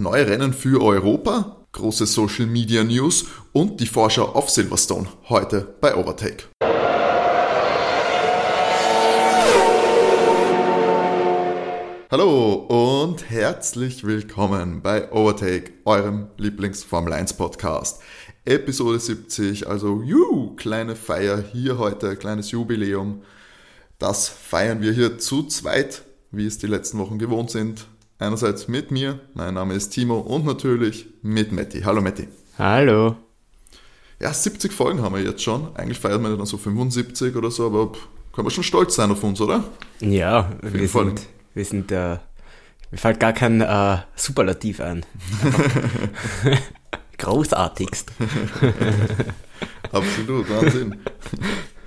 neue Rennen für Europa, große Social Media News und die Vorschau auf Silverstone heute bei Overtake. Hallo und herzlich willkommen bei Overtake, eurem Lieblings-Formel 1 Podcast. Episode 70, also juhu, kleine Feier hier heute, kleines Jubiläum. Das feiern wir hier zu zweit, wie es die letzten Wochen gewohnt sind. Einerseits mit mir, mein Name ist Timo und natürlich mit Matti. Hallo Matti. Hallo. Ja, 70 Folgen haben wir jetzt schon. Eigentlich feiert man dann so 75 oder so, aber können wir schon stolz sein auf uns, oder? Ja, wir sind, wir sind, äh, mir fällt gar kein äh, Superlativ ein. Großartigst. Absolut, Wahnsinn.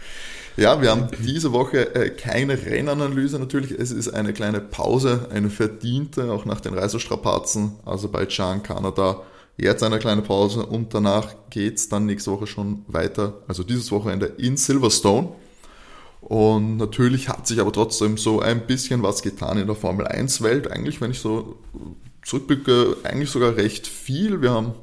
Ja, wir haben diese Woche äh, keine Rennanalyse natürlich. Es ist eine kleine Pause, eine verdiente, auch nach den Reisestrapazen, Aserbaidschan, Kanada. Jetzt eine kleine Pause und danach geht's dann nächste Woche schon weiter, also dieses Wochenende in Silverstone. Und natürlich hat sich aber trotzdem so ein bisschen was getan in der Formel 1 Welt. Eigentlich, wenn ich so zurückblicke, eigentlich sogar recht viel. Wir haben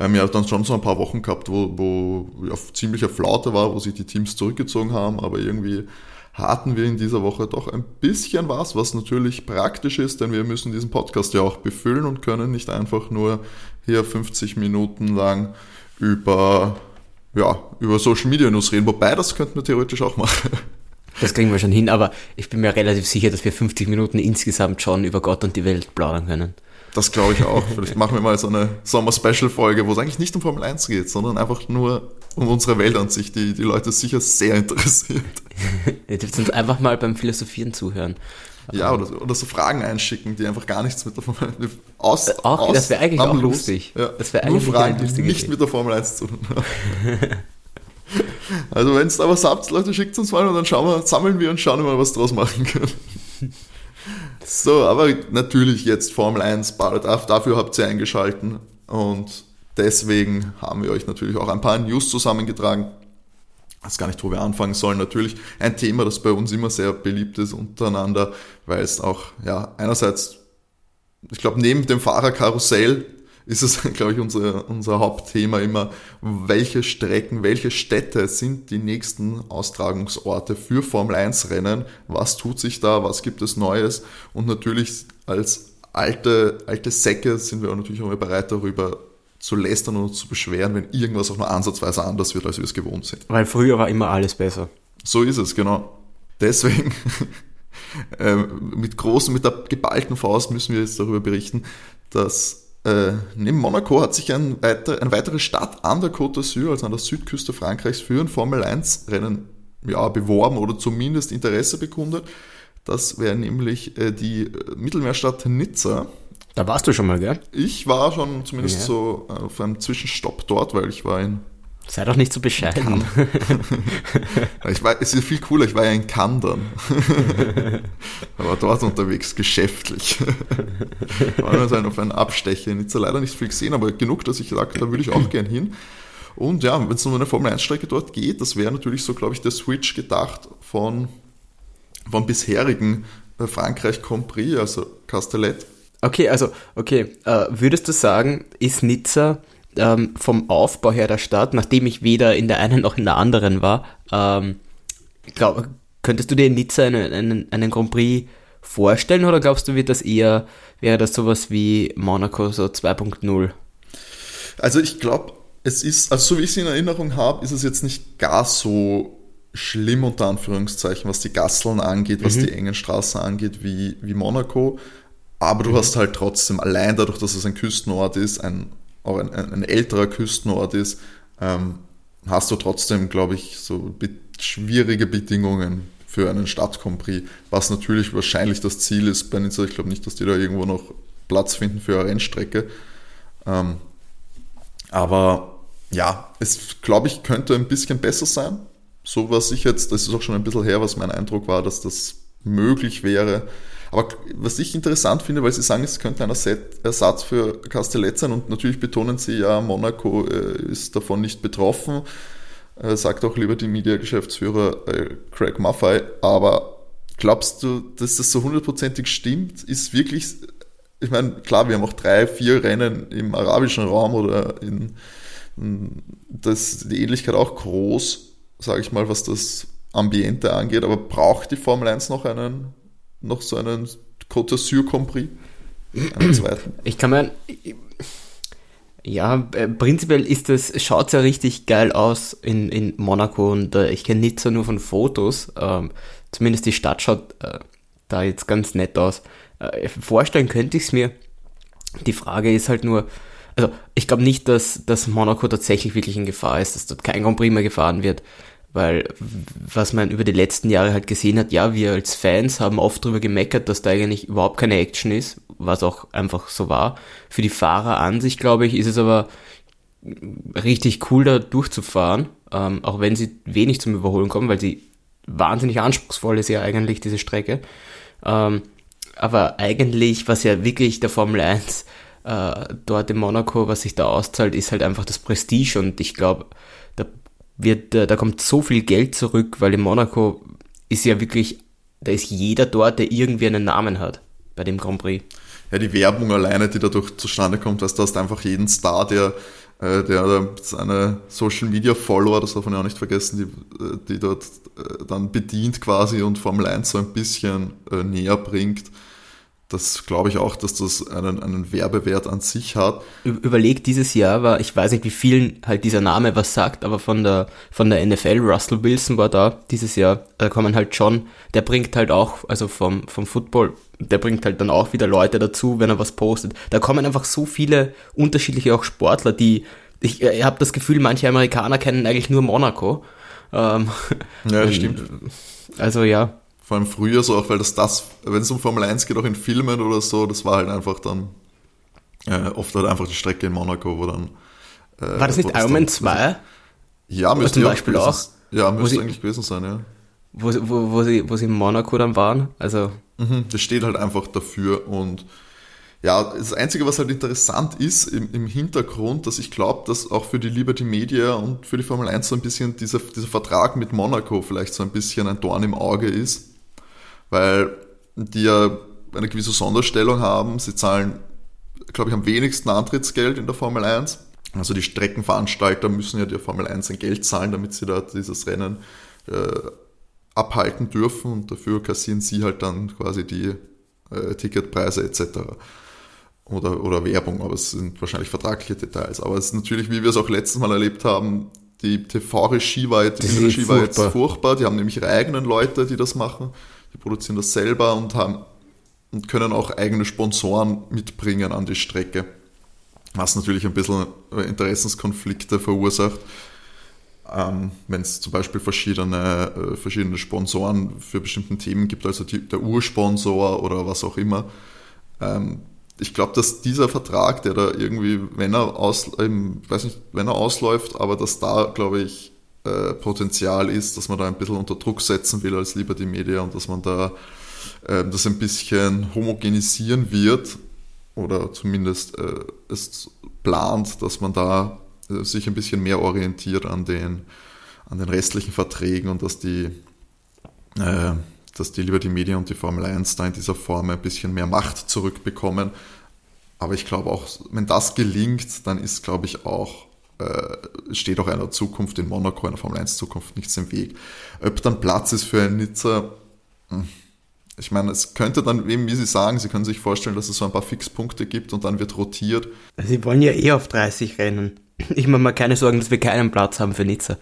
ähm, ja dann schon so ein paar Wochen gehabt, wo, wo ja, ziemlicher Flaute war, wo sich die Teams zurückgezogen haben, aber irgendwie hatten wir in dieser Woche doch ein bisschen was, was natürlich praktisch ist, denn wir müssen diesen Podcast ja auch befüllen und können nicht einfach nur hier 50 Minuten lang über ja, über Social Media News reden, wobei das könnten wir theoretisch auch machen. Das kriegen wir schon hin, aber ich bin mir relativ sicher, dass wir 50 Minuten insgesamt schon über Gott und die Welt plaudern können. Das glaube ich auch. Vielleicht machen wir mal so eine Sommer-Special-Folge, wo es eigentlich nicht um Formel 1 geht, sondern einfach nur um unsere Weltansicht, die die Leute sicher sehr interessiert. Ihr dürft uns einfach mal beim Philosophieren zuhören. Ja, oder, oder so Fragen einschicken, die einfach gar nichts mit der Formel 1 aus, auch, aus Das wäre eigentlich auch lustig. Ja. Das wäre eigentlich Nur Fragen, die nicht mit der Formel 1 zu tun haben. also wenn es da was habt, Leute, schickt uns mal und dann schauen wir, sammeln wir und schauen wir mal, was draus machen können. So, aber natürlich jetzt Formel 1, dafür habt ihr eingeschalten und deswegen haben wir euch natürlich auch ein paar News zusammengetragen weiß gar nicht, wo wir anfangen sollen. Natürlich ein Thema, das bei uns immer sehr beliebt ist untereinander, weil es auch, ja, einerseits, ich glaube, neben dem Fahrerkarussell ist es, glaube ich, unser, unser Hauptthema immer, welche Strecken, welche Städte sind die nächsten Austragungsorte für Formel 1 Rennen? Was tut sich da? Was gibt es Neues? Und natürlich als alte, alte Säcke sind wir auch natürlich auch immer bereit darüber zu lästern und zu beschweren, wenn irgendwas auch nur ansatzweise anders wird, als wir es gewohnt sind. Weil früher war immer alles besser. So ist es, genau. Deswegen äh, mit großen, mit der geballten Faust müssen wir jetzt darüber berichten, dass äh, neben Monaco hat sich ein weiter, eine weitere Stadt an der Côte d'Azur, also an der Südküste Frankreichs, für ein Formel-1-Rennen ja, beworben oder zumindest Interesse bekundet. Das wäre nämlich äh, die Mittelmeerstadt Nizza. Da warst du schon mal, gell? Ich war schon zumindest ja. so auf einem Zwischenstopp dort, weil ich war in. Sei doch nicht so bescheiden. ich war, es ist viel cooler, ich war ja in Cannes Aber dort unterwegs, geschäftlich. war nur so auf einen Abstecher. in Nizza leider nicht viel gesehen, aber genug, dass ich sage, da würde ich auch gern hin. Und ja, wenn es um eine Formel-1-Strecke dort geht, das wäre natürlich so, glaube ich, der Switch gedacht von, von bisherigen äh, Frankreich Grand Prix, also Castellet Okay, also, okay, äh, würdest du sagen, ist Nizza ähm, vom Aufbau her der Stadt, nachdem ich weder in der einen noch in der anderen war, ähm, glaub, könntest du dir in Nizza einen, einen, einen Grand Prix vorstellen oder glaubst du, wird das eher, wäre das sowas wie Monaco so 2.0? Also ich glaube, es ist, also so wie ich es in Erinnerung habe, ist es jetzt nicht gar so schlimm unter Anführungszeichen, was die Gasseln angeht, was mhm. die engen Straßen angeht, wie, wie Monaco. Aber du mhm. hast halt trotzdem, allein dadurch, dass es ein Küstenort ist, ein, auch ein, ein, älterer Küstenort ist, ähm, hast du trotzdem, glaube ich, so schwierige Bedingungen für einen Stadtcompris, was natürlich wahrscheinlich das Ziel ist bei Nizza. Ich glaube nicht, dass die da irgendwo noch Platz finden für eine Rennstrecke. Ähm, aber ja, es glaube ich könnte ein bisschen besser sein. So was ich jetzt, das ist auch schon ein bisschen her, was mein Eindruck war, dass das möglich wäre. Aber was ich interessant finde, weil Sie sagen, es könnte ein Ersatz für Castellet sein und natürlich betonen Sie ja, Monaco äh, ist davon nicht betroffen, äh, sagt auch lieber die Media-Geschäftsführer äh, Craig Maffei. Aber glaubst du, dass das so hundertprozentig stimmt? Ist wirklich ich meine, klar, wir haben auch drei, vier Rennen im arabischen Raum oder in, das, die Ähnlichkeit auch groß, sage ich mal, was das Ambiente angeht, aber braucht die Formel 1 noch einen, noch so einen Côte d'Azur Prix? Einen zweiten? Ich kann mir, ja, äh, prinzipiell ist das, schaut ja richtig geil aus in, in Monaco und äh, ich kenne Nizza nur von Fotos, ähm, zumindest die Stadt schaut äh, da jetzt ganz nett aus. Äh, vorstellen könnte ich es mir. Die Frage ist halt nur, also ich glaube nicht, dass, dass Monaco tatsächlich wirklich in Gefahr ist, dass dort kein Grand Prix mehr gefahren wird. Weil was man über die letzten Jahre halt gesehen hat, ja, wir als Fans haben oft darüber gemeckert, dass da eigentlich überhaupt keine Action ist, was auch einfach so war. Für die Fahrer an sich, glaube ich, ist es aber richtig cool, da durchzufahren, ähm, auch wenn sie wenig zum Überholen kommen, weil sie wahnsinnig anspruchsvoll ist ja eigentlich, diese Strecke. Ähm, aber eigentlich, was ja wirklich der Formel 1 äh, dort in Monaco, was sich da auszahlt, ist halt einfach das Prestige und ich glaube, wird, äh, da kommt so viel Geld zurück, weil in Monaco ist ja wirklich, da ist jeder dort, der irgendwie einen Namen hat bei dem Grand Prix. Ja, die Werbung alleine, die dadurch zustande kommt, dass du hast einfach jeden Star, der äh, der seine Social Media Follower, das darf man ja auch nicht vergessen, die, äh, die dort dann bedient quasi und Formel 1 so ein bisschen näher bringt das glaube ich auch, dass das einen, einen Werbewert an sich hat. Überleg, dieses Jahr war, ich weiß nicht, wie vielen halt dieser Name was sagt, aber von der, von der NFL, Russell Wilson war da dieses Jahr, da kommen halt schon, der bringt halt auch, also vom, vom Football, der bringt halt dann auch wieder Leute dazu, wenn er was postet. Da kommen einfach so viele unterschiedliche auch Sportler, die, ich, ich habe das Gefühl, manche Amerikaner kennen eigentlich nur Monaco. Ähm, ja, stimmt. Also ja, vor allem früher so auch, weil das das, wenn es um Formel 1 geht, auch in Filmen oder so, das war halt einfach dann äh, oft halt einfach die Strecke in Monaco, wo dann. Äh, war das nicht Iron Man 2? Ja, müsste zum Beispiel auch. Ja, müsste eigentlich gewesen sein, ja. Wo, wo, wo, sie, wo sie in Monaco dann waren, also. Mhm, das steht halt einfach dafür und ja, das Einzige, was halt interessant ist im, im Hintergrund, dass ich glaube, dass auch für die Liberty Media und für die Formel 1 so ein bisschen dieser, dieser Vertrag mit Monaco vielleicht so ein bisschen ein Dorn im Auge ist, weil die ja eine gewisse Sonderstellung haben. Sie zahlen, glaube ich, am wenigsten Antrittsgeld in der Formel 1. Also die Streckenveranstalter müssen ja der Formel 1 ein Geld zahlen, damit sie da dieses Rennen äh, abhalten dürfen und dafür kassieren sie halt dann quasi die äh, Ticketpreise etc oder, oder Werbung, aber es sind wahrscheinlich vertragliche Details. Aber es ist natürlich, wie wir es auch letztes Mal erlebt haben, die TV-Regie war, jetzt, die Regie war jetzt furchtbar. Die haben nämlich ihre eigenen Leute, die das machen. Die produzieren das selber und haben und können auch eigene Sponsoren mitbringen an die Strecke. Was natürlich ein bisschen Interessenskonflikte verursacht. Ähm, Wenn es zum Beispiel verschiedene, äh, verschiedene Sponsoren für bestimmte Themen gibt, also die, der Ursponsor oder was auch immer, ähm, ich glaube, dass dieser Vertrag, der da irgendwie, wenn er aus, ähm, weiß nicht, wenn er ausläuft, aber dass da, glaube ich, äh, Potenzial ist, dass man da ein bisschen unter Druck setzen will als Liberty Media und dass man da äh, das ein bisschen homogenisieren wird oder zumindest äh, es plant, dass man da äh, sich ein bisschen mehr orientiert an den, an den restlichen Verträgen und dass die äh, dass die lieber die und die Formel 1 da in dieser Form ein bisschen mehr Macht zurückbekommen. Aber ich glaube auch, wenn das gelingt, dann ist, glaube ich, auch, äh, steht auch einer Zukunft in Monaco, einer Formel 1 Zukunft nichts im Weg. Ob dann Platz ist für ein Nizza, hm, ich meine, es könnte dann eben, wie Sie sagen, Sie können sich vorstellen, dass es so ein paar Fixpunkte gibt und dann wird rotiert. Sie wollen ja eh auf 30 rennen. Ich mache mir keine Sorgen, dass wir keinen Platz haben für Nizza.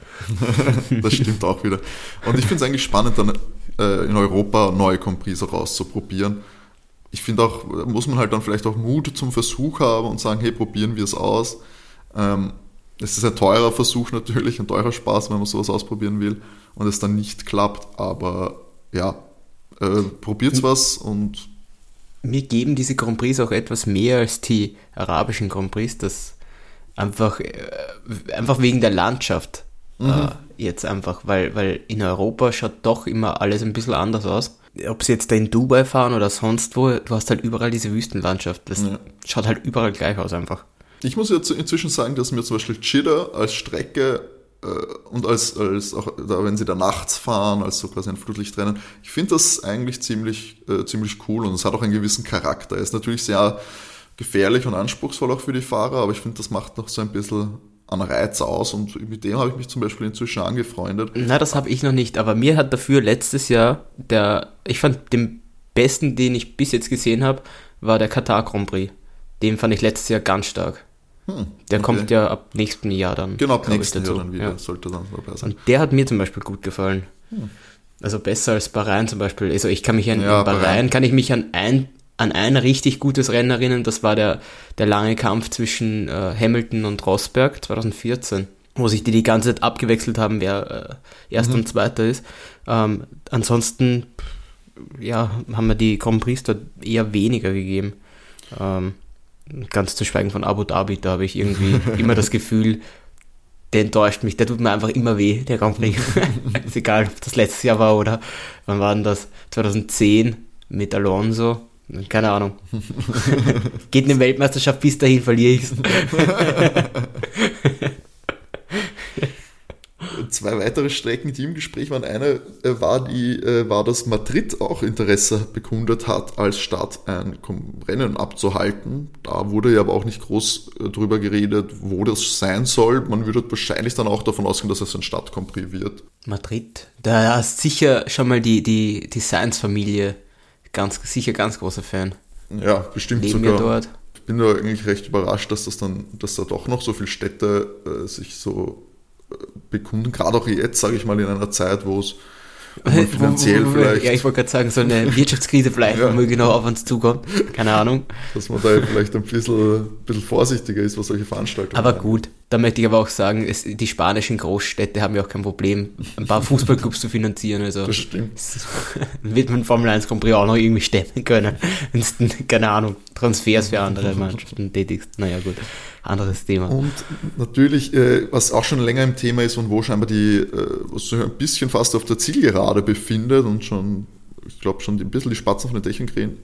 das stimmt auch wieder. Und ich finde es eigentlich spannend, dann äh, in Europa neue Comprise rauszuprobieren. Ich finde auch, muss man halt dann vielleicht auch Mut zum Versuch haben und sagen, hey, probieren wir es aus. Ähm, es ist ein teurer Versuch natürlich, ein teurer Spaß, wenn man sowas ausprobieren will und es dann nicht klappt, aber ja, äh, probiert was und mir geben diese Grand Prix auch etwas mehr als die arabischen Grand Prix, das einfach, äh, einfach wegen der Landschaft mhm. äh, jetzt einfach, weil, weil in Europa schaut doch immer alles ein bisschen anders aus. Ob sie jetzt da in Dubai fahren oder sonst wo, du hast halt überall diese Wüstenlandschaft. Das ja. schaut halt überall gleich aus einfach. Ich muss jetzt inzwischen sagen, dass mir zum Beispiel Chida als Strecke und als, als auch da, wenn sie da nachts fahren, als so quasi ein Flutlichtrennen. Ich finde das eigentlich ziemlich, äh, ziemlich cool und es hat auch einen gewissen Charakter. Es ist natürlich sehr gefährlich und anspruchsvoll auch für die Fahrer, aber ich finde, das macht noch so ein bisschen an Reiz aus und mit dem habe ich mich zum Beispiel inzwischen angefreundet. Na, das habe ich noch nicht, aber mir hat dafür letztes Jahr der, ich fand den besten, den ich bis jetzt gesehen habe, war der Katar Grand Prix. Den fand ich letztes Jahr ganz stark. Hm, der okay. kommt ja ab nächsten Jahr dann. Genau, ab nächsten Jahr dann wieder, ja. sollte dann dabei sein. Und der hat mir zum Beispiel gut gefallen. Hm. Also besser als Bahrain zum Beispiel. Also ich kann mich an ja, Bahrain, Bahrain, kann ich mich an ein, an ein richtig gutes Rennen erinnern. Das war der, der lange Kampf zwischen äh, Hamilton und Rosberg 2014 wo sich die die ganze Zeit abgewechselt haben, wer äh, Erster mhm. und Zweiter ist. Ähm, ansonsten, ja, haben wir die Grand Prix dort eher weniger gegeben. Ähm, ganz zu schweigen von Abu Dhabi, da habe ich irgendwie immer das Gefühl, der enttäuscht mich, der tut mir einfach immer weh, der Grand Prix. ist egal, ob das letztes Jahr war oder wann war denn das? 2010 mit Alonso. Keine Ahnung. Geht eine Weltmeisterschaft, bis dahin verliere ich es. Zwei weitere Strecken, die im Gespräch waren. Eine äh, war, die, äh, war, dass Madrid auch Interesse bekundet hat, als Stadt ein Rennen abzuhalten. Da wurde ja aber auch nicht groß äh, drüber geredet, wo das sein soll. Man würde wahrscheinlich dann auch davon ausgehen, dass es ein Stadtcompris wird. Madrid, da ist sicher schon mal die, die, die Science-Familie ganz, sicher ganz großer Fan. Ja, bestimmt Leben sogar. dort. Ich bin da eigentlich recht überrascht, dass das dann, dass da doch noch so viele Städte äh, sich so bekunden, gerade auch jetzt, sage ich mal, in einer Zeit, wo es finanziell vielleicht. Ja, ich wollte gerade sagen, so eine Wirtschaftskrise vielleicht, ja. genau auf uns zukommt. Keine Ahnung. Dass man da vielleicht ein bisschen, ein bisschen vorsichtiger ist, was solche Veranstaltungen Aber gut, da möchte ich aber auch sagen, es, die spanischen Großstädte haben ja auch kein Problem, ein paar Fußballclubs zu finanzieren. Also das stimmt. wird man Formel 1 Grand Prix auch noch irgendwie stemmen können. Wenn keine Ahnung, Transfers für andere Mannschaften tätigst. Naja, gut anderes Thema. Und natürlich, äh, was auch schon länger im Thema ist und wo scheinbar die, äh, was sich ein bisschen fast auf der Zielgerade befindet und schon, ich glaube, schon ein bisschen die Spatzen von den Dächern krähen,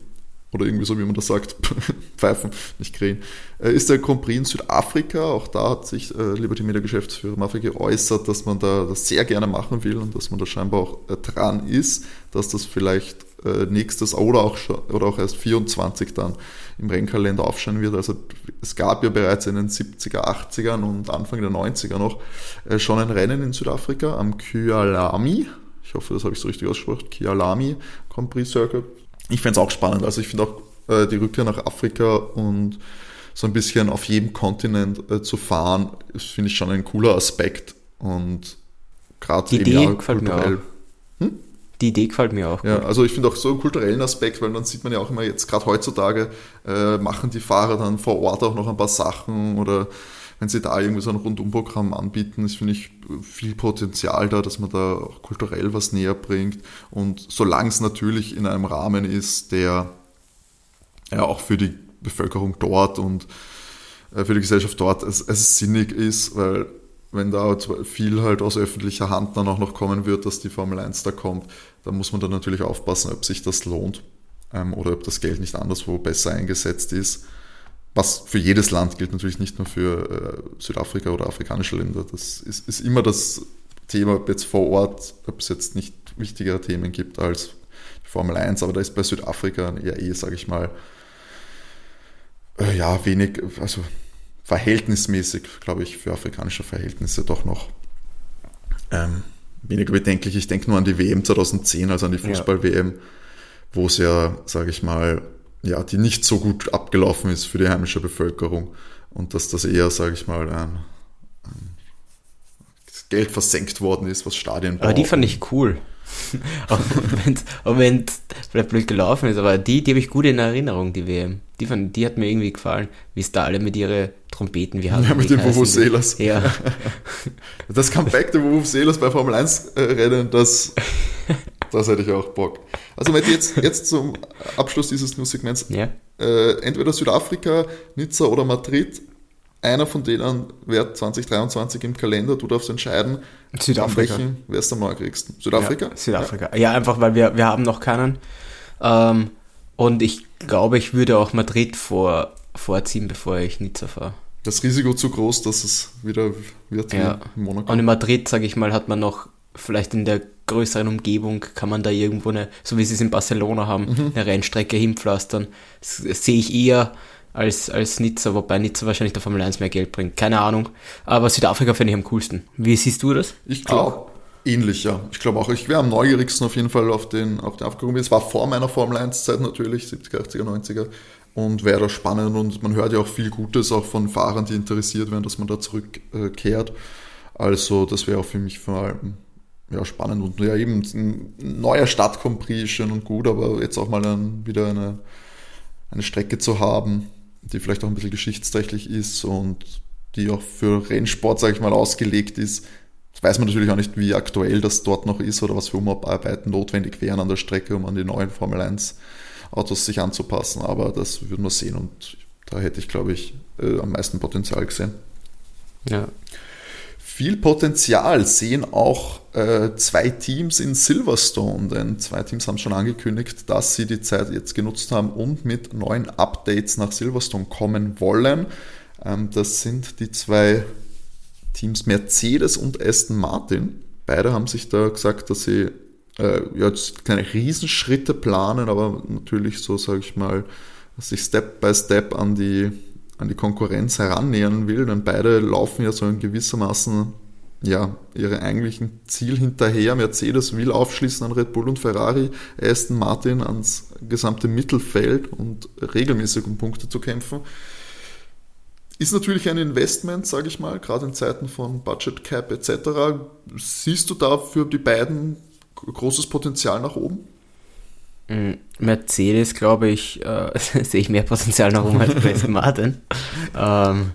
oder irgendwie so, wie man das sagt, pfeifen, nicht krähen, äh, ist der Grand Prix in Südafrika. Auch da hat sich äh, Liberty Media Geschäftsführer Mafia geäußert, dass man da das sehr gerne machen will und dass man da scheinbar auch äh, dran ist, dass das vielleicht äh, nächstes oder auch, oder auch erst 24 dann im Rennkalender aufscheinen wird. Also es gab ja bereits in den 70er, 80ern und Anfang der 90er noch äh, schon ein Rennen in Südafrika am Kyalami. Ich hoffe, das habe ich so richtig ausgesprochen. Kyalami Grand Prix Circuit. Ich fände es auch spannend. Also ich finde auch äh, die Rückkehr nach Afrika und so ein bisschen auf jedem Kontinent äh, zu fahren, finde ich schon ein cooler Aspekt. Und gerade eben ja, kulturell. Hm? Die Idee gefällt mir auch. Gut. Ja, also ich finde auch so einen kulturellen Aspekt, weil dann sieht man ja auch immer jetzt, gerade heutzutage, äh, machen die Fahrer dann vor Ort auch noch ein paar Sachen oder wenn sie da irgendwie so ein Rundumprogramm anbieten, ist, finde ich, viel Potenzial da, dass man da auch kulturell was näher bringt. Und solange es natürlich in einem Rahmen ist, der ja auch für die Bevölkerung dort und äh, für die Gesellschaft dort es, es sinnig ist, weil wenn da viel halt aus öffentlicher Hand dann auch noch kommen wird, dass die Formel 1 da kommt, dann muss man dann natürlich aufpassen, ob sich das lohnt ähm, oder ob das Geld nicht anderswo besser eingesetzt ist. Was für jedes Land gilt natürlich nicht nur für äh, Südafrika oder afrikanische Länder. Das ist, ist immer das Thema, ob jetzt vor Ort, ob es jetzt nicht wichtigere Themen gibt als die Formel 1, aber da ist bei Südafrika ja eh, sage ich mal, äh, ja, wenig, also verhältnismäßig, glaube ich, für afrikanische Verhältnisse doch noch ähm, weniger bedenklich. Ich denke nur an die WM 2010, also an die Fußball-WM, wo es ja, sage ich mal, ja, die nicht so gut abgelaufen ist für die heimische Bevölkerung und dass das eher, sage ich mal, ein, ein Geld versenkt worden ist, was Stadien Aber die fand ich cool. auch wenn es vielleicht blöd gelaufen ist, aber die, die habe ich gut in Erinnerung, die WM. Die, fand, die hat mir irgendwie gefallen, wie es da alle mit ihren Trompeten, wie Ja, mit den Vuvuzelas. Ja. Das Comeback der Vuvuzelas bei Formel 1 äh, das, das hätte ich auch Bock. Also wenn jetzt, jetzt zum Abschluss dieses News-Segments, ja. äh, entweder Südafrika, Nizza oder Madrid, einer von denen wird 2023 im Kalender, du darfst entscheiden, Südafrika. welchen wer es am neukrigsten. Südafrika? Ja, Südafrika. Ja. ja, einfach weil wir, wir haben noch keinen. Ähm, und ich glaube, ich würde auch Madrid vor, vorziehen, bevor ich Nizza fahre. das Risiko zu groß, dass es wieder wird ja. wie in Monaco. Und in Madrid, sage ich mal, hat man noch vielleicht in der größeren Umgebung kann man da irgendwo eine, so wie sie es in Barcelona haben, mhm. eine Rennstrecke hinpflastern. Das, das sehe ich eher als, als Nizza, wobei Nizza wahrscheinlich der Formel 1 mehr Geld bringt. Keine Ahnung. Aber Südafrika finde ich am coolsten. Wie siehst du das? Ich glaube ähnlich, ja. Ich glaube auch, ich wäre am neugierigsten auf jeden Fall auf den, auf den Afrika. Es war vor meiner Formel 1 Zeit natürlich, 70er, 80er, 90er und wäre da spannend und man hört ja auch viel Gutes auch von Fahrern, die interessiert werden, dass man da zurückkehrt. Also das wäre auch für mich vor allem ja, spannend und ja eben ein neuer Stadt schön und gut, aber jetzt auch mal dann wieder eine, eine Strecke zu haben, die vielleicht auch ein bisschen geschichtsträchtig ist und die auch für Rennsport, sage ich mal, ausgelegt ist. Das weiß man natürlich auch nicht, wie aktuell das dort noch ist oder was für Umarbeiten notwendig wären an der Strecke, um an die neuen Formel 1 Autos sich anzupassen, aber das würden wir sehen und da hätte ich, glaube ich, äh, am meisten Potenzial gesehen. Ja. Viel Potenzial sehen auch äh, zwei Teams in Silverstone, denn zwei Teams haben schon angekündigt, dass sie die Zeit jetzt genutzt haben und mit neuen Updates nach Silverstone kommen wollen. Ähm, das sind die zwei Teams Mercedes und Aston Martin. Beide haben sich da gesagt, dass sie äh, jetzt keine Riesenschritte planen, aber natürlich so, sage ich mal, dass sich Step by Step an die, an die Konkurrenz herannähern will, denn beide laufen ja so in gewissermaßen ja, ihre eigentlichen Ziel hinterher. Mercedes will aufschließen an Red Bull und Ferrari, Aston Martin ans gesamte Mittelfeld und regelmäßig um Punkte zu kämpfen. Ist natürlich ein Investment, sage ich mal, gerade in Zeiten von Budget Cap etc. Siehst du da für die beiden großes Potenzial nach oben? Mm, Mercedes, glaube ich, äh, sehe ich mehr Potenzial nach oben als bei Aston Martin. ähm,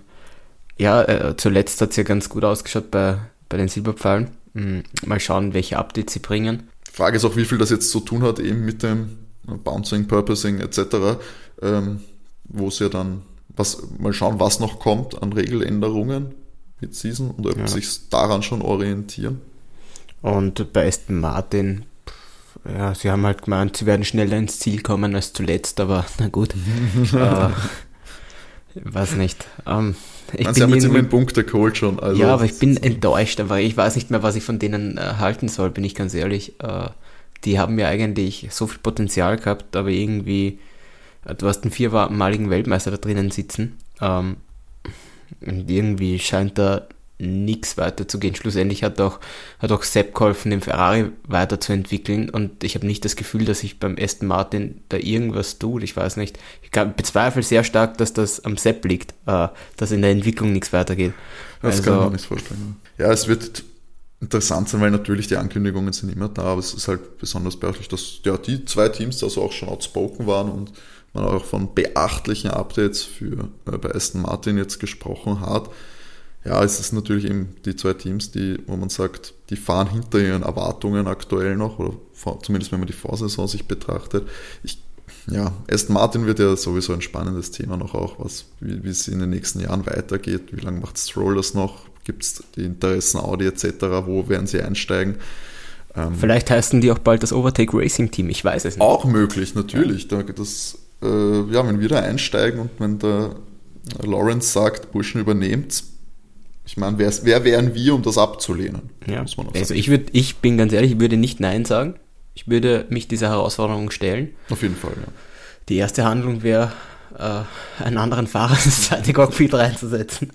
ja, äh, zuletzt hat es ja ganz gut ausgeschaut bei, bei den Silberpfeilen. Mhm. Mal schauen, welche Updates sie bringen. Frage ist auch, wie viel das jetzt zu tun hat, eben mit dem Bouncing, Purposing etc., ähm, wo es ja dann, was, mal schauen, was noch kommt an Regeländerungen mit Season und ob ja. sich daran schon orientieren. Und bei Aston Martin, ja, sie haben halt gemeint, sie werden schneller ins Ziel kommen als zuletzt, aber na gut. äh, weiß nicht. Ähm, ich Man, sie haben jetzt immerhin Punkte geholt schon. Also ja, aber ich bin enttäuscht, aber ich weiß nicht mehr, was ich von denen äh, halten soll, bin ich ganz ehrlich. Äh, die haben ja eigentlich so viel Potenzial gehabt, aber irgendwie, äh, du hast einen viermaligen Weltmeister da drinnen sitzen. Ähm, und irgendwie scheint da nichts weiterzugehen. Schlussendlich hat auch, hat auch Sepp geholfen, den Ferrari weiterzuentwickeln und ich habe nicht das Gefühl, dass sich beim Aston Martin da irgendwas tut. Ich weiß nicht. Ich bezweifle sehr stark, dass das am Sepp liegt, äh, dass in der Entwicklung nichts weitergeht. Das also, kann man nicht vorstellen. Ja, es wird interessant sein, weil natürlich die Ankündigungen sind immer da, aber es ist halt besonders beachtlich, dass ja, die zwei Teams also auch schon outspoken waren und man auch von beachtlichen Updates für äh, bei Aston Martin jetzt gesprochen hat ja, es ist natürlich eben die zwei Teams, die, wo man sagt, die fahren hinter ihren Erwartungen aktuell noch, oder zumindest wenn man die Vorsaison sich betrachtet. Ich, ja, Aston Martin wird ja sowieso ein spannendes Thema noch auch, was, wie, es in den nächsten Jahren weitergeht. Wie lange macht Stroll das noch? Gibt es die Interessen Audi etc.? Wo werden sie einsteigen? Ähm, Vielleicht heißen die auch bald das Overtake Racing Team, ich weiß es nicht. Auch möglich, natürlich. Ja. Das, äh, ja, wenn wir da einsteigen und wenn der Lawrence sagt, Burschen übernehmt, ich meine, wer, wer wären wir, um das abzulehnen? Ja. also ich, würd, ich bin ganz ehrlich, ich würde nicht Nein sagen. Ich würde mich dieser Herausforderung stellen. Auf jeden Fall, ja. Die erste Handlung wäre, äh, einen anderen Fahrer ins zweite Cockpit reinzusetzen.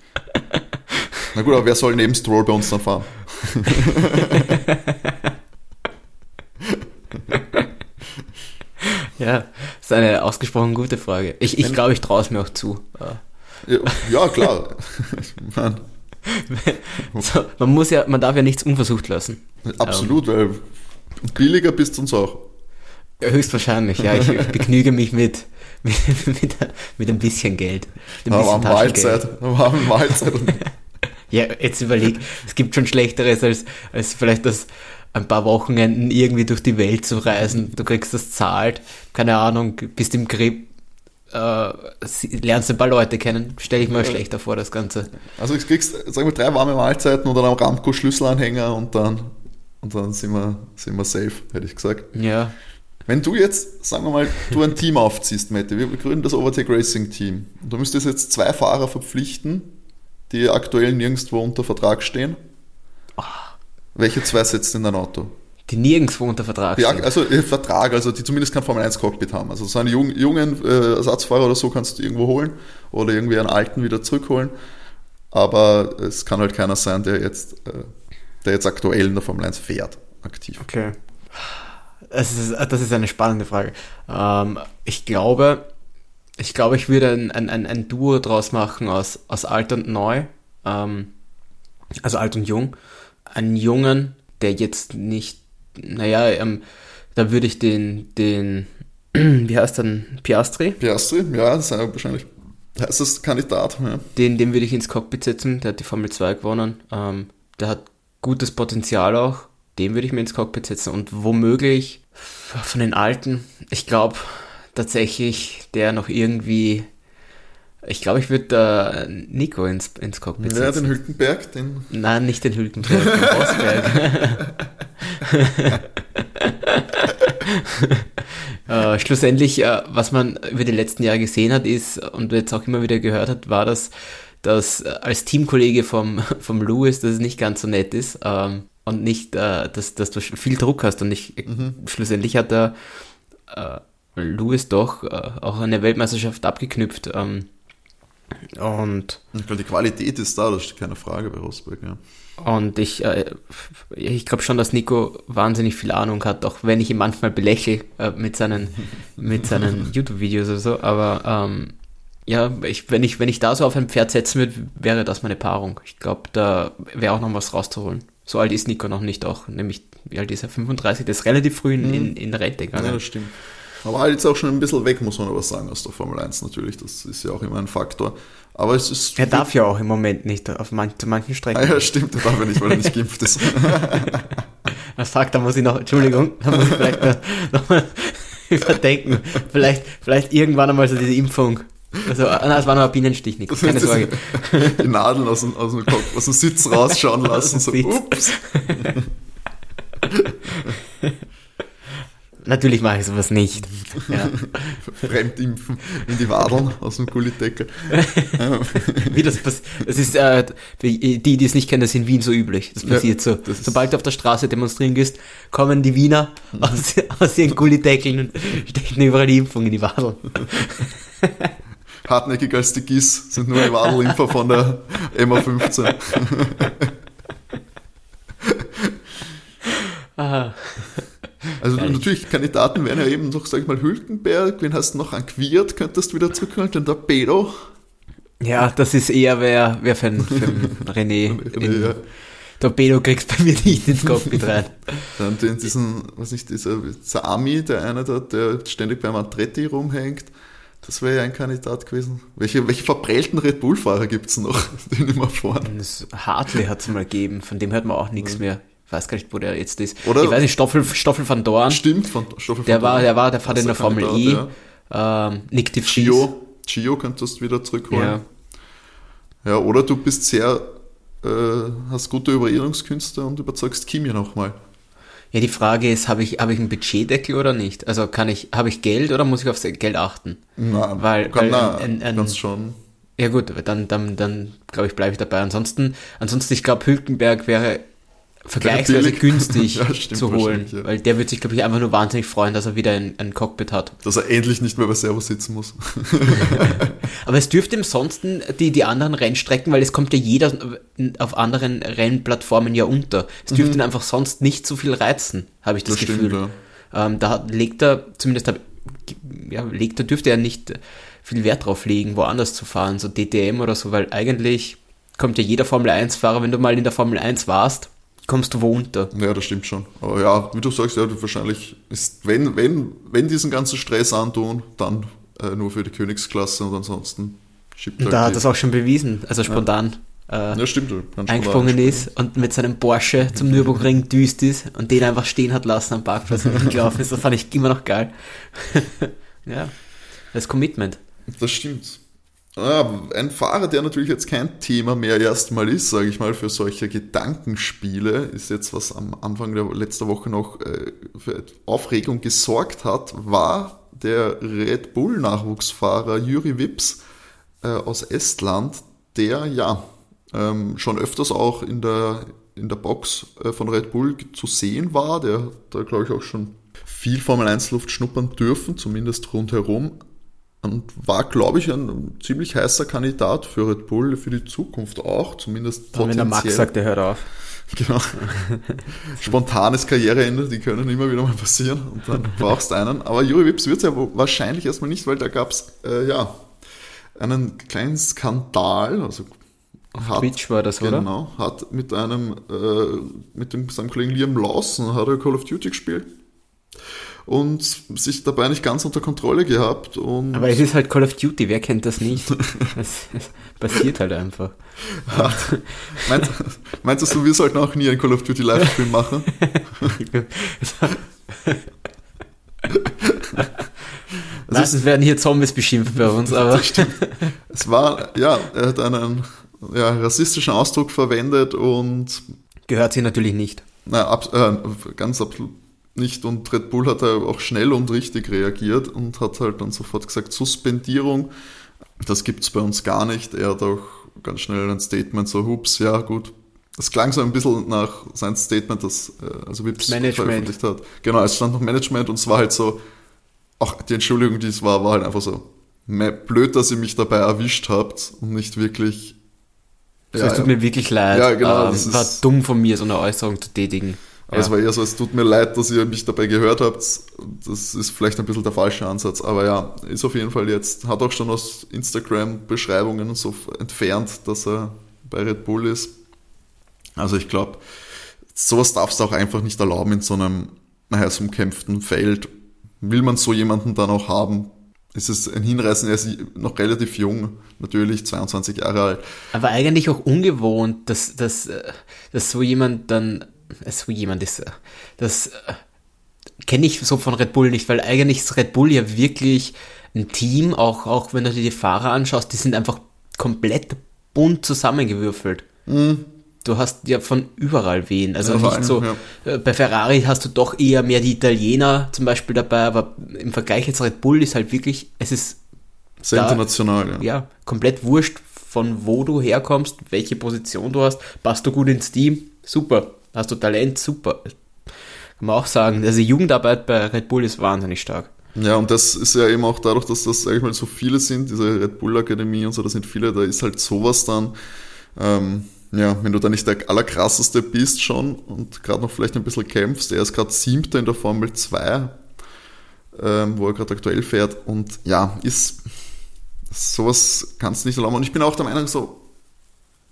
Na gut, aber wer soll neben Stroll bei uns dann fahren? ja, das ist eine ausgesprochen gute Frage. Ich glaube, ich, glaub, ich traue es mir auch zu. Ja, ja klar. Man, so, man muss ja, man darf ja nichts unversucht lassen. Absolut, ähm, weil billiger bist du uns auch. Höchstwahrscheinlich, ja. Ich, ich begnüge mich mit, mit, mit, mit, ein bisschen Geld. Ein bisschen Mahlzeit. Mahlzeit. ja, jetzt überleg, es gibt schon Schlechteres als, als vielleicht das ein paar Wochenenden irgendwie durch die Welt zu reisen. Du kriegst das zahlt, keine Ahnung, bist im Grip, äh, lernst ein paar Leute kennen, stelle ich mir ja. schlechter vor, das Ganze. Also ich kriegst, sagen wir, drei warme Mahlzeiten oder am Ramco Schlüsselanhänger und dann, und dann sind, wir, sind wir safe, hätte ich gesagt. Ja. Wenn du jetzt, sagen wir mal, du ein Team aufziehst, Mette, wir gründen das Overtake Racing Team und du müsstest jetzt zwei Fahrer verpflichten die aktuell nirgendwo unter Vertrag stehen? Oh. Welche zwei setzt in dein Auto? Die nirgendwo unter Vertrag Ja, stehen. also äh, Vertrag, also die zumindest kein Formel 1 Cockpit haben. Also so einen jungen, jungen äh, Ersatzfahrer oder so kannst du irgendwo holen oder irgendwie einen alten wieder zurückholen. Aber es kann halt keiner sein, der jetzt, äh, der jetzt aktuell in der Formel 1 fährt, aktiv. Okay. Das ist, das ist eine spannende Frage. Ähm, ich glaube, ich glaube, ich würde ein, ein, ein, ein Duo draus machen aus, aus alt und neu. Ähm, also alt und jung. Einen Jungen, der jetzt nicht, naja, ähm, da würde ich den, den, wie heißt dann, Piastri? Piastri, ja, das ist ja wahrscheinlich heißes Kandidat. Ja. Den, den würde ich ins Cockpit setzen, der hat die Formel 2 gewonnen. Ähm, der hat gutes Potenzial auch. Den würde ich mir ins Cockpit setzen. Und womöglich von den Alten, ich glaube tatsächlich, der noch irgendwie. Ich glaube, ich würde äh, Nico ins, ins Cockpit Ja, setzen. den Hülkenberg, den. Nein, nicht den Hülkenberg, den Rosberg. äh, schlussendlich, äh, was man über die letzten Jahre gesehen hat, ist und jetzt auch immer wieder gehört hat, war, dass, dass äh, als Teamkollege vom, vom Lewis, dass es nicht ganz so nett ist ähm, und nicht, äh, dass, dass du viel Druck hast und ich, schlussendlich hat er äh, Lewis doch äh, auch eine Weltmeisterschaft abgeknüpft. Ähm, und Ich glaube, die Qualität ist da, das steht keine Frage bei Rosberg. Ja. und ich, äh, ich glaube schon, dass Nico wahnsinnig viel Ahnung hat, auch wenn ich ihn manchmal belächle äh, mit seinen, mit seinen YouTube-Videos oder so. Aber ähm, ja, ich, wenn, ich, wenn ich da so auf ein Pferd setzen würde, wäre das meine Paarung. Ich glaube, da wäre auch noch was rauszuholen. So alt ist Nico noch nicht auch, nämlich, wie alt ist er? 35, der ist relativ früh in, in, in Rente ja, gegangen. das stimmt. Aber halt jetzt auch schon ein bisschen weg, muss man aber sagen, aus der Formel 1 natürlich. Das ist ja auch immer ein Faktor. Aber es ist. Er darf ja auch im Moment nicht auf man, zu manchen Ah, Strecken. ja, stimmt, er darf ja nicht, weil er nicht geimpft ist. Was fuck, da muss ich noch, Entschuldigung, da muss ich vielleicht noch, noch mal überdenken. Vielleicht, vielleicht irgendwann einmal so diese Impfung. Also, ah, nein, es war nur ein Bienenstich, Nico, keine Sorge. Die Nadeln aus dem, aus dem Kopf, aus dem Sitz rausschauen lassen. So, ups. Natürlich mache ich sowas nicht. Ja. Fremdimpfen in die Wadeln aus dem Gullideckel. Wie das passiert. Das ist, äh, die, die es nicht kennen, das ist in Wien so üblich. Das Ja, passiert so. das Sobald du auf der Straße demonstrieren gehst, kommen die Wiener aus, aus ihren Gullideckeln und stecken überall die Impfung in die Wadeln. Hartnäckiger als die GIS sind nur die Wadelimpfer von der MA15. Ah. Also Ehrlich. natürlich, Kandidaten wären ja eben noch, sag ich mal, Hülkenberg, wen hast du noch anquiert, könntest du wieder zurückholen, den Torpedo. Ja, das ist eher wer, wer für ein, für ein René. in- Ja. Torpedo kriegst bei mir nicht ins Cockpit rein. Dann den, diesen, was nicht, dieser, dieser Ami, der eine da, der ständig beim Andretti rumhängt. Das wäre ja ein Kandidat gewesen. Welche, welche verprellten Red Bull-Fahrer gibt's noch, die nicht mehr fahren? Das Hartley hat es mal gegeben, von dem hört man auch nichts mehr. Ich weiß gar nicht, wo der jetzt ist. Oder- ich weiß nicht, Stoffel, Stoffel van Dorn, Stimmt, von Stoffel der war, Dorn. der war, der fährt in der Formel E. Kandidat, Ähm, Nick de Vries. Gio, Gio könntest du wieder zurückholen. Ja. Ja, oder du bist sehr, äh, hast gute Überredungskünste und überzeugst Kimi nochmal. ja, die Frage ist, habe ich, habe ich einen Budgetdeckel oder nicht? Also kann ich, habe ich Geld oder muss ich aufs Geld achten? Nein, Weil- kann, weil na, ein- ein- kannst schon. Ja gut, dann, dann, dann glaube ich, bleibe ich dabei. Ansonsten, ansonsten, ich glaube, Hülkenberg wäre vergleichsweise günstig Ja, zu holen, ja. weil der wird sich, glaube ich, einfach nur wahnsinnig freuen, dass er wieder ein, ein Cockpit hat. Dass er endlich nicht mehr bei Servo sitzen muss. Aber es dürfte im Sonsten die, die anderen Rennstrecken, weil es kommt ja jeder auf anderen Rennplattformen ja unter. Es dürfte ihn einfach sonst nicht so viel reizen, habe ich das, Das Gefühl. stimmt, ähm, da legt er, zumindest ja, legt er, dürfte er nicht viel Wert drauf legen, woanders zu fahren, so DTM oder so, weil eigentlich kommt ja jeder Formel 1-Fahrer, wenn du mal in der Formel 1 warst, kommst du wo unter. Ja, das stimmt schon. Aber ja, wie du sagst, ja, du wahrscheinlich ist, wenn, wenn, wenn diesen ganzen Stress antun, dann äh, nur für die Königsklasse und ansonsten schiebt halt Da hat das auch schon bewiesen, als er spontan äh, Ja, stimmt. du kannst eingesprungen ist und mit seinem Porsche zum Nürburgring düst ist und den einfach stehen hat lassen am Parkplatz und gelaufen ist. Das fand ich immer noch geil. ja, das Commitment. Das stimmt. Ah, ein Fahrer, der natürlich jetzt kein Thema mehr erstmal ist, sage ich mal, für solche Gedankenspiele, ist jetzt, was am Anfang der letzter Woche noch äh, für Aufregung gesorgt hat, war der Red Bull-Nachwuchsfahrer Juri Wips äh, aus Estland, der ja ähm, schon öfters auch in der, in der Box äh, von Red Bull zu sehen war. Der da, glaube ich, auch schon viel Formel 1 Luft schnuppern dürfen, zumindest rundherum. Und war, glaube ich, ein ziemlich heißer Kandidat für Red Bull für die Zukunft auch, zumindest Wenn der Max sagt, der hört auf. Genau. Spontanes Karriereende, die können immer wieder mal passieren und dann brauchst du einen. Aber Juri Wips wird es ja wahrscheinlich erstmal nicht, weil da gab es äh, ja, einen kleinen Skandal. Also hat, Twitch war das, genau, oder? Genau, hat mit einem, äh, mit dem, seinem Kollegen Liam Lawson hat er Call of Duty gespielt und sich dabei nicht ganz unter Kontrolle gehabt. Und Aber es ist halt Call of Duty, wer kennt das nicht? es, es passiert halt einfach. meinst, meinst du, wir sollten auch nie ein Call of Duty Livestream machen? Meistens werden hier Zombies beschimpft bei uns, aber. Es war, ja, er hat einen ja, rassistischen Ausdruck verwendet und. Gehört sie natürlich nicht. Na, ab, äh, ganz absolut nicht. Und Red Bull hat auch schnell und richtig reagiert und hat halt dann sofort gesagt, Suspendierung, das gibt es bei uns gar nicht. Er hat auch ganz schnell ein Statement, so hups, ja gut. Das klang so ein bisschen nach sein Statement, das äh, also Wips veröffentlicht hat. Genau, es stand noch Management und es war halt so, auch die Entschuldigung, die es war, war halt einfach so, blöd, dass ihr mich dabei erwischt habt und nicht wirklich. Ja, es tut ja. mir wirklich leid. Ja, genau. Ähm, war dumm von mir, so eine Äußerung zu tätigen. Aber es war eher so, es tut mir leid, dass ihr mich dabei gehört habt. Das ist vielleicht ein bisschen der falsche Ansatz. Aber ja, ist auf jeden Fall jetzt, hat auch schon aus Instagram-Beschreibungen so entfernt, dass er bei Red Bull ist. Also ich glaube, sowas darfst du auch einfach nicht erlauben in so einem heiß umkämpften Feld. Will man so jemanden dann auch haben, ist es ein Hinreißen, er ist noch relativ jung, natürlich 22 Jahre alt. Aber eigentlich auch ungewohnt, dass, dass, dass so jemand dann so jemand ist. Äh, das äh, kenne ich so von Red Bull nicht, weil eigentlich ist Red Bull ja wirklich ein Team, auch, auch wenn du dir die Fahrer anschaust, die sind einfach komplett bunt zusammengewürfelt. Mhm. Du hast ja von überall wen. Also ja, nicht so, ja. Äh, bei Ferrari hast du doch eher mehr die Italiener zum Beispiel dabei, aber im Vergleich jetzt Red Bull ist halt wirklich, es ist sehr da, international, ja. Ja, komplett wurscht, von wo du herkommst, welche Position du hast, passt du gut ins Team, super hast du Talent, super. Kann man auch sagen, also Jugendarbeit bei Red Bull ist wahnsinnig stark. Ja, und das ist ja eben auch dadurch, dass das, sag ich mal, so viele sind, diese Red Bull Akademie und so, da sind viele, da ist halt sowas dann, ähm, ja, wenn du da nicht der allerkrasseste bist schon und gerade noch vielleicht ein bisschen kämpfst, er ist gerade Siebter in der Formel 2, ähm, wo er gerade aktuell fährt und ja, ist, sowas kannst du nicht erlauben. Und ich bin auch der Meinung, so,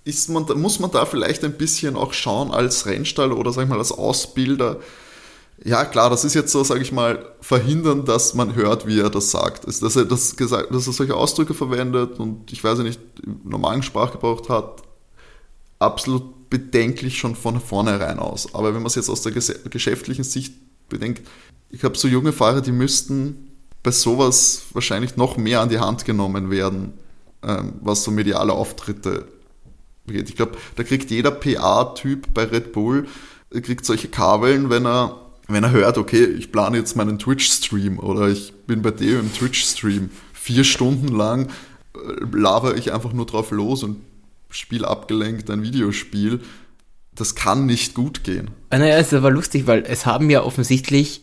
ist man, muss man da vielleicht ein bisschen auch schauen als Rennstall oder sag ich mal als Ausbilder. Ja, klar, das ist jetzt so, sage ich mal, verhindern, dass man hört, wie er das sagt. Dass er, das gesagt, dass er solche Ausdrücke verwendet und ich weiß nicht, normalen Sprachgebrauch hat, absolut bedenklich schon von vornherein aus. Aber wenn man es jetzt aus der geschäftlichen Sicht bedenkt, ich habe so junge Fahrer, die müssten bei sowas wahrscheinlich noch mehr an die Hand genommen werden, ähm, was so mediale Auftritte ich glaube, da kriegt jeder PA-Typ bei Red Bull, kriegt solche Kabeln, wenn er, wenn er hört, okay, ich plane jetzt meinen Twitch-Stream oder ich bin bei dir im Twitch-Stream. Vier Stunden lang äh, laber ich einfach nur drauf los und spiele abgelenkt ein Videospiel. Das kann nicht gut gehen. Ah, naja, es war lustig, weil es haben ja offensichtlich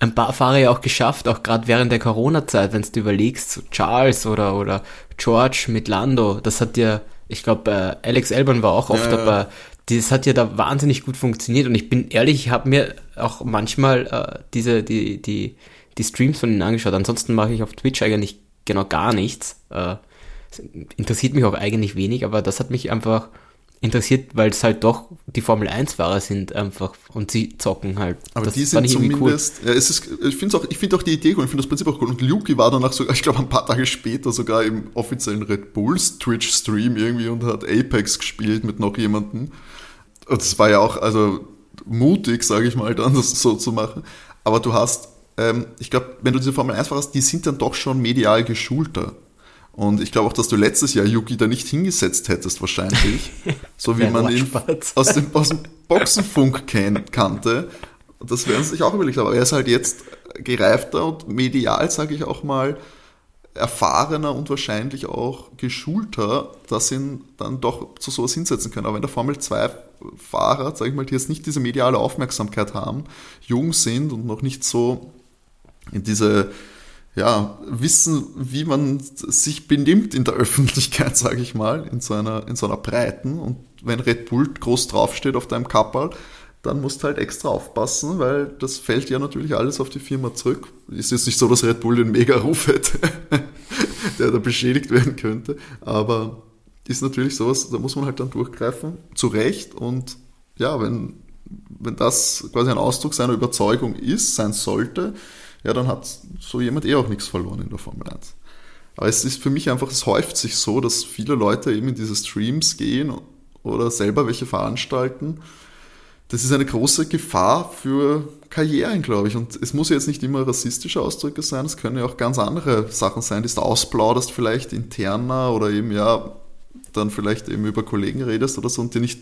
ein paar Fahrer ja auch geschafft, auch gerade während der Corona-Zeit, wenn du überlegst, so Charles oder, oder George mit Lando, das hat ja ich glaube, äh, Alex Elban war auch oft ja, dabei. Ja. Das hat ja da wahnsinnig gut funktioniert und ich bin ehrlich, ich habe mir auch manchmal äh, diese, die, die, die Streams von ihnen angeschaut. Ansonsten mache ich auf Twitch eigentlich genau gar nichts. Äh, interessiert mich auch eigentlich wenig, aber das hat mich einfach interessiert, weil es halt doch die Formel 1-Fahrer sind einfach und sie zocken halt. Aber das die sind zumindest, cool. ja, es ist, ich finde auch, ich finde auch die Idee cool, ich finde das Prinzip auch cool. Und Luki war danach sogar, ich glaube ein paar Tage später sogar im offiziellen Red Bulls Twitch-Stream irgendwie und hat Apex gespielt mit noch jemandem. Und das war ja auch, also mutig, sage ich mal, dann das so zu machen. Aber du hast, ähm, ich glaube, wenn du diese Formel 1-Fahrer hast, die sind dann doch schon medial geschulter. Und ich glaube auch, dass du letztes Jahr Yuki da nicht hingesetzt hättest, wahrscheinlich. so wie man ihn aus dem, aus dem Boxenfunk kenn, kannte. Und das werden sie sich auch überlegt. Aber er ist halt jetzt gereifter und medial, sage ich auch mal, erfahrener und wahrscheinlich auch geschulter, dass ihn dann doch zu sowas hinsetzen können. Aber wenn der Formel 2 Fahrer, sage ich mal, die jetzt nicht diese mediale Aufmerksamkeit haben, jung sind und noch nicht so in diese ja, wissen, wie man sich benimmt in der Öffentlichkeit, sage ich mal, in so, einer, in so einer Breiten. Und wenn Red Bull groß draufsteht auf deinem Kapperl, dann musst du halt extra aufpassen, weil das fällt ja natürlich alles auf die Firma zurück. Ist jetzt nicht so, dass Red Bull den Mega-Ruf hätte, der da beschädigt werden könnte, aber ist natürlich sowas, da muss man halt dann durchgreifen, zu Recht und ja, wenn, wenn das quasi ein Ausdruck seiner Überzeugung ist, sein sollte, ja, dann hat so jemand eh auch nichts verloren in der Formel 1. Aber es ist für mich einfach, es häuft sich so, dass viele Leute eben in diese Streams gehen oder selber welche veranstalten. Das ist eine große Gefahr für Karrieren, glaube ich. Und es muss jetzt nicht immer rassistische Ausdrücke sein, es können ja auch ganz andere Sachen sein, die du ausplauderst, vielleicht interner oder eben ja, dann vielleicht eben über Kollegen redest oder so und dir nicht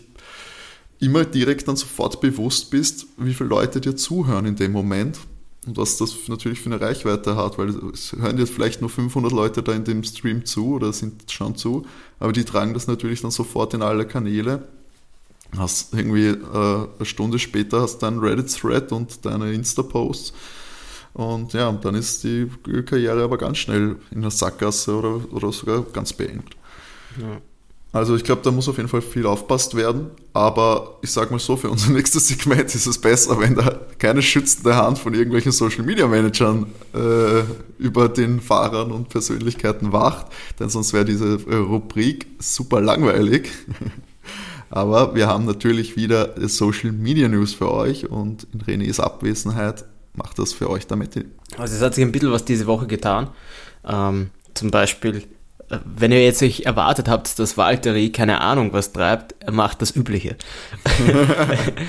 immer direkt dann sofort bewusst bist, wie viele Leute dir zuhören in dem Moment was das natürlich für eine Reichweite hat, weil es hören jetzt vielleicht nur 500 Leute da in dem Stream zu oder sind schon zu, aber die tragen das natürlich dann sofort in alle Kanäle. Hast irgendwie äh, eine Stunde später hast deinen Reddit-Thread und deine Insta-Posts. Und ja, dann ist die Karriere aber ganz schnell in der Sackgasse oder, oder sogar ganz beengt. Ja. Also ich glaube, da muss auf jeden Fall viel aufpasst werden. Aber ich sage mal so, für unser nächstes Segment ist es besser, wenn da keine schützende Hand von irgendwelchen Social Media Managern äh, über den Fahrern und Persönlichkeiten wacht. Denn sonst wäre diese äh, Rubrik super langweilig. Aber wir haben natürlich wieder Social Media News für euch und in Renés Abwesenheit macht das für euch damit. Also es hat sich ein bisschen was diese Woche getan. Ähm, zum Beispiel wenn ihr jetzt euch erwartet habt, dass Valtteri keine Ahnung was treibt, er macht das Übliche.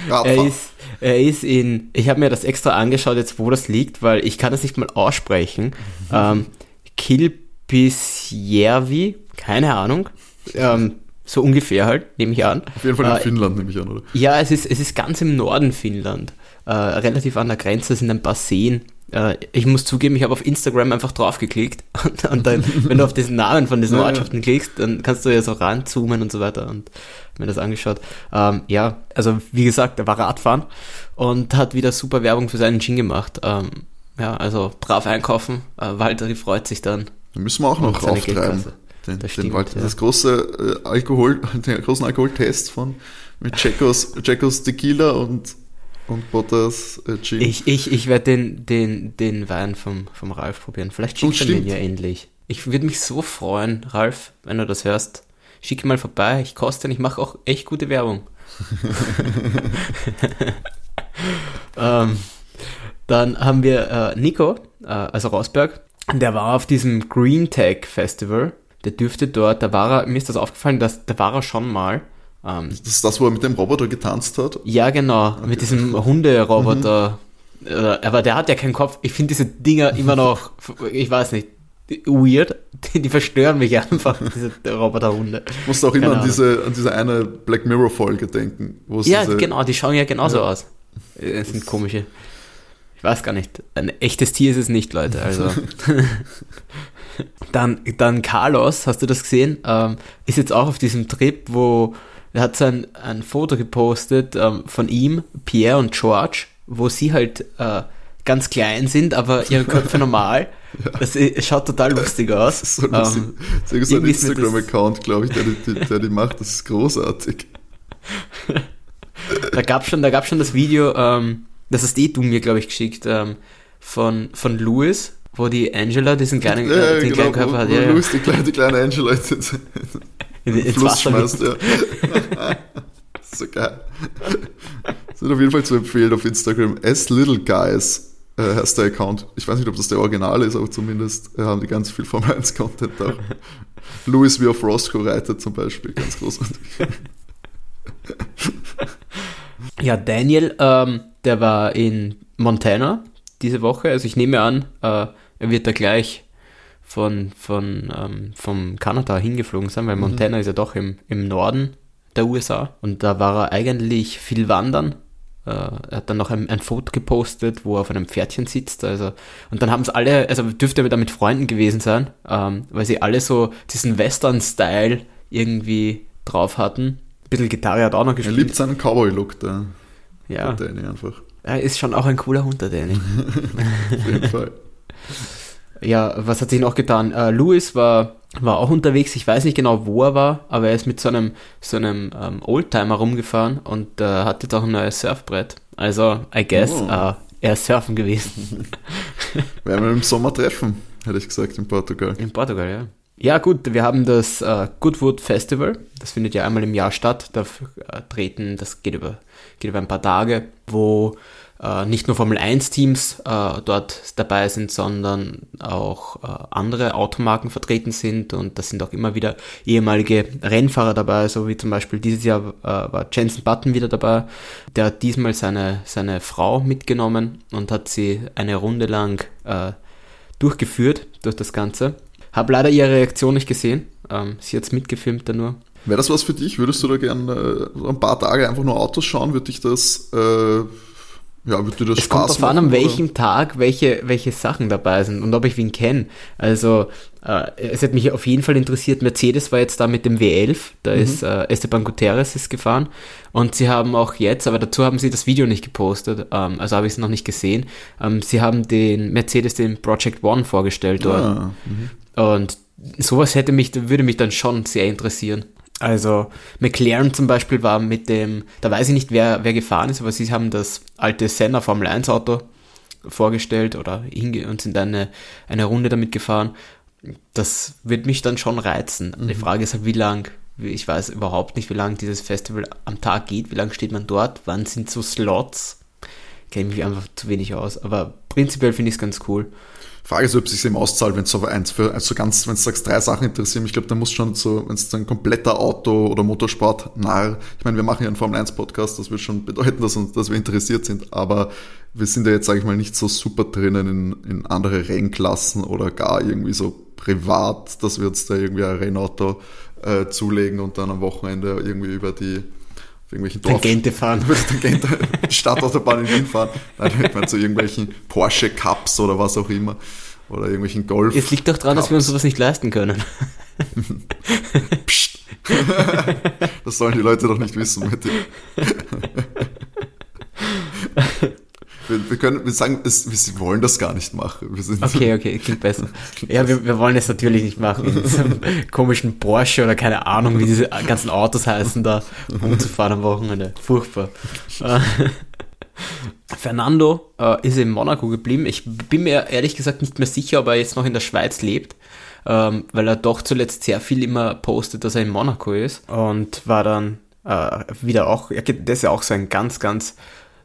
er, ist, er ist in, ich habe mir das extra angeschaut, jetzt wo das liegt, weil ich kann das nicht mal aussprechen. Mhm. Ähm, Kilpisjärvi, keine Ahnung. Ähm, so ungefähr halt, nehme ich an. Auf jeden Fall in äh, Finnland, nehme ich an, oder? Ja, es ist, es ist ganz im Norden Finnland. Äh, relativ an der Grenze sind ein paar Seen äh, ich muss zugeben, ich habe auf Instagram einfach draufgeklickt und, und dann, wenn du auf diesen Namen von diesen Ortschaften klickst, dann kannst du ja so ranzoomen und so weiter und mir das angeschaut. Ähm, ja, also wie gesagt, er war Radfahren und hat wieder super Werbung für seinen Gin gemacht. Ähm, ja, also brav einkaufen. Äh, Walter freut sich dann. Da müssen wir auch noch auftreiben. Den, das, stimmt, den Walter, ja. das große äh, Alkohol, den großen Alkoholtest von mit Jacos, Jacos Tequila und und Bottas äh, Gin. Ich, ich, ich werde den, den, den Wein vom, vom Ralf probieren. Vielleicht schickt er den ja endlich. Ich würde mich so freuen, Ralf, wenn du das hörst. Schick mal vorbei, ich koste ihn, ich mache auch echt gute Werbung. ähm, dann haben wir äh, Nico, äh, also Rosberg, der war auf diesem Green Tech Festival. Der dürfte dort, da war er, mir ist das aufgefallen, dass da war er schon mal ähm, das ist das, wo er mit dem Roboter getanzt hat? Ja, genau, okay. mit diesem Hunderoboter. Mhm. Aber der hat ja keinen Kopf. Ich finde diese Dinger immer noch, ich weiß nicht, weird. Die, die verstören mich einfach, diese Roboterhunde. Ich musste auch immer an diese, an diese eine Black Mirror-Folge denken. ja, genau, die schauen ja genauso ja. aus. Das sind komische. Ich weiß gar nicht. Ein echtes Tier ist es nicht, Leute. Also. dann, dann Carlos, hast du das gesehen? Ähm, ist jetzt auch auf diesem Trip, wo er hat so ein, Foto gepostet ähm, von ihm, Pierre und George, wo sie halt äh, ganz klein sind, aber ihre Köpfe normal. ja. Das schaut total lustig aus. Das ist so lustig. Ähm, so ein Instagram-Account, glaube ich, der, der, der die macht. Das ist großartig. da gab schon, da gab schon das Video, ähm, das hast eh du mir, glaube ich, geschickt, ähm, von, von Louis, wo die Angela diesen kleinen, ja, äh, den genau, kleinen Körper wo, hat. Wo ja, Louis, die kleine, die kleine Angela in, in, Fluss schmeißt. Ja. so geil. Sind auf jeden Fall zu empfehlen auf Instagram. S Little Guys äh, heißt der Account. Ich weiß nicht, ob das der Original ist, aber zumindest äh, haben die ganz viel Formel 1 Content da. Louis wie auf Roscoe reitet zum Beispiel, ganz großartig. ja, Daniel, ähm, der war in Montana diese Woche. Also ich nehme an, äh, er wird da gleich von, von ähm, vom Kanada hingeflogen sein, weil mhm. Montana ist ja doch im, im Norden der USA und da war er eigentlich viel wandern Äh, er hat dann noch ein, ein, Foto gepostet, wo er auf einem Pferdchen sitzt. Also, und dann haben es alle, also dürfte er da mit Freunden gewesen sein, ähm, weil sie alle so diesen Western-Style irgendwie drauf hatten. Ein bisschen Gitarre hat auch noch gespielt. Er liebt seinen Cowboy-Look da. Ja. Der Danny einfach. Er ist schon auch ein cooler Hund, der Danny. auf jeden Fall. Ja, was hat sich noch getan? Uh, Louis war, war auch unterwegs, ich weiß nicht genau, wo er war, aber er ist mit so einem, so einem um, Oldtimer rumgefahren und uh, hat jetzt auch ein neues Surfbrett. Also, I guess, oh. uh, er ist surfen gewesen. Werden wir im Sommer treffen, hätte ich gesagt, in Portugal. In Portugal, ja. Ja, gut, wir haben das äh, Goodwood Festival. Das findet ja einmal im Jahr statt. Da äh, treten, das geht über, geht über ein paar Tage, wo äh, nicht nur Formel 1 Teams äh, dort dabei sind, sondern auch äh, andere Automarken vertreten sind und da sind auch immer wieder ehemalige Rennfahrer dabei, so wie zum Beispiel dieses Jahr äh, war Jensen Button wieder dabei. Der hat diesmal seine, seine Frau mitgenommen und hat sie eine Runde lang äh, durchgeführt durch das Ganze. Hab leider ihre Reaktion nicht gesehen. Ähm, sie hat es mitgefilmt dann nur. Wäre das was für dich? Würdest du da gerne äh, ein paar Tage einfach nur Autos schauen? Würde dich das äh, ja, wird dir das es Spaß kommt darauf an, an welchem Tag welche, welche Sachen dabei sind und ob ich wen kenne. Also, äh, es hat mich auf jeden Fall interessiert, Mercedes war jetzt da mit dem W11, da mhm. ist äh, Esteban Guterres ist gefahren und sie haben auch jetzt, aber dazu haben sie das Video nicht gepostet, ähm, also habe ich es noch nicht gesehen, ähm, sie haben den Mercedes, den Project One vorgestellt dort. Ah, mhm. und sowas hätte mich, würde mich dann schon sehr interessieren. Also McLaren zum Beispiel war mit dem, da weiß ich nicht, wer, wer gefahren ist, aber sie haben das alte Senna Formel 1 Auto vorgestellt oder hinge und sind eine, eine Runde damit gefahren. Das wird mich dann schon reizen. Mhm. Die Frage ist halt, wie lang, ich weiß überhaupt nicht, wie lange dieses Festival am Tag geht, wie lange steht man dort, wann sind so Slots. Kenne mich einfach zu wenig aus, aber prinzipiell finde ich es ganz cool. Frage ist, ob es sich eben auszahlt, wenn es so eins für also ganz, wenn du sagst, drei Sachen interessieren. Ich glaube, da muss schon so, wenn es ein kompletter Auto- oder Motorsport nahe, ich meine, wir machen ja einen Formel 1 Podcast, das wird schon bedeuten, dass, uns, dass wir interessiert sind, aber wir sind ja jetzt, sage ich mal, nicht so super drinnen in, in andere Rennklassen oder gar irgendwie so privat, dass wir uns da irgendwie ein Rennauto äh, zulegen und dann am Wochenende irgendwie über die irgendwelchen Dorf Tangente fahren. Tangente, Stadtautobahn in Wien fahren. Dann hätte man zu irgendwelchen Porsche Cups oder was auch immer. Oder irgendwelchen Golf. Es liegt doch daran, dass wir uns sowas nicht leisten können. Psst. das sollen die Leute doch nicht wissen, Matti. Wir, wir, können, wir sagen, es, wir wollen das gar nicht machen. okay, okay, klingt besser. Klingt ja, wir, wir wollen es natürlich nicht machen. In diesem komischen Porsche oder keine Ahnung, wie diese ganzen Autos heißen, da rumzufahren am Wochenende. Furchtbar. Fernando äh, ist in Monaco geblieben. Ich bin mir ehrlich gesagt nicht mehr sicher, ob er jetzt noch in der Schweiz lebt, ähm, weil er doch zuletzt sehr viel immer postet, dass er in Monaco ist und war dann äh, wieder auch, ja, das ist ja auch so ein ganz, ganz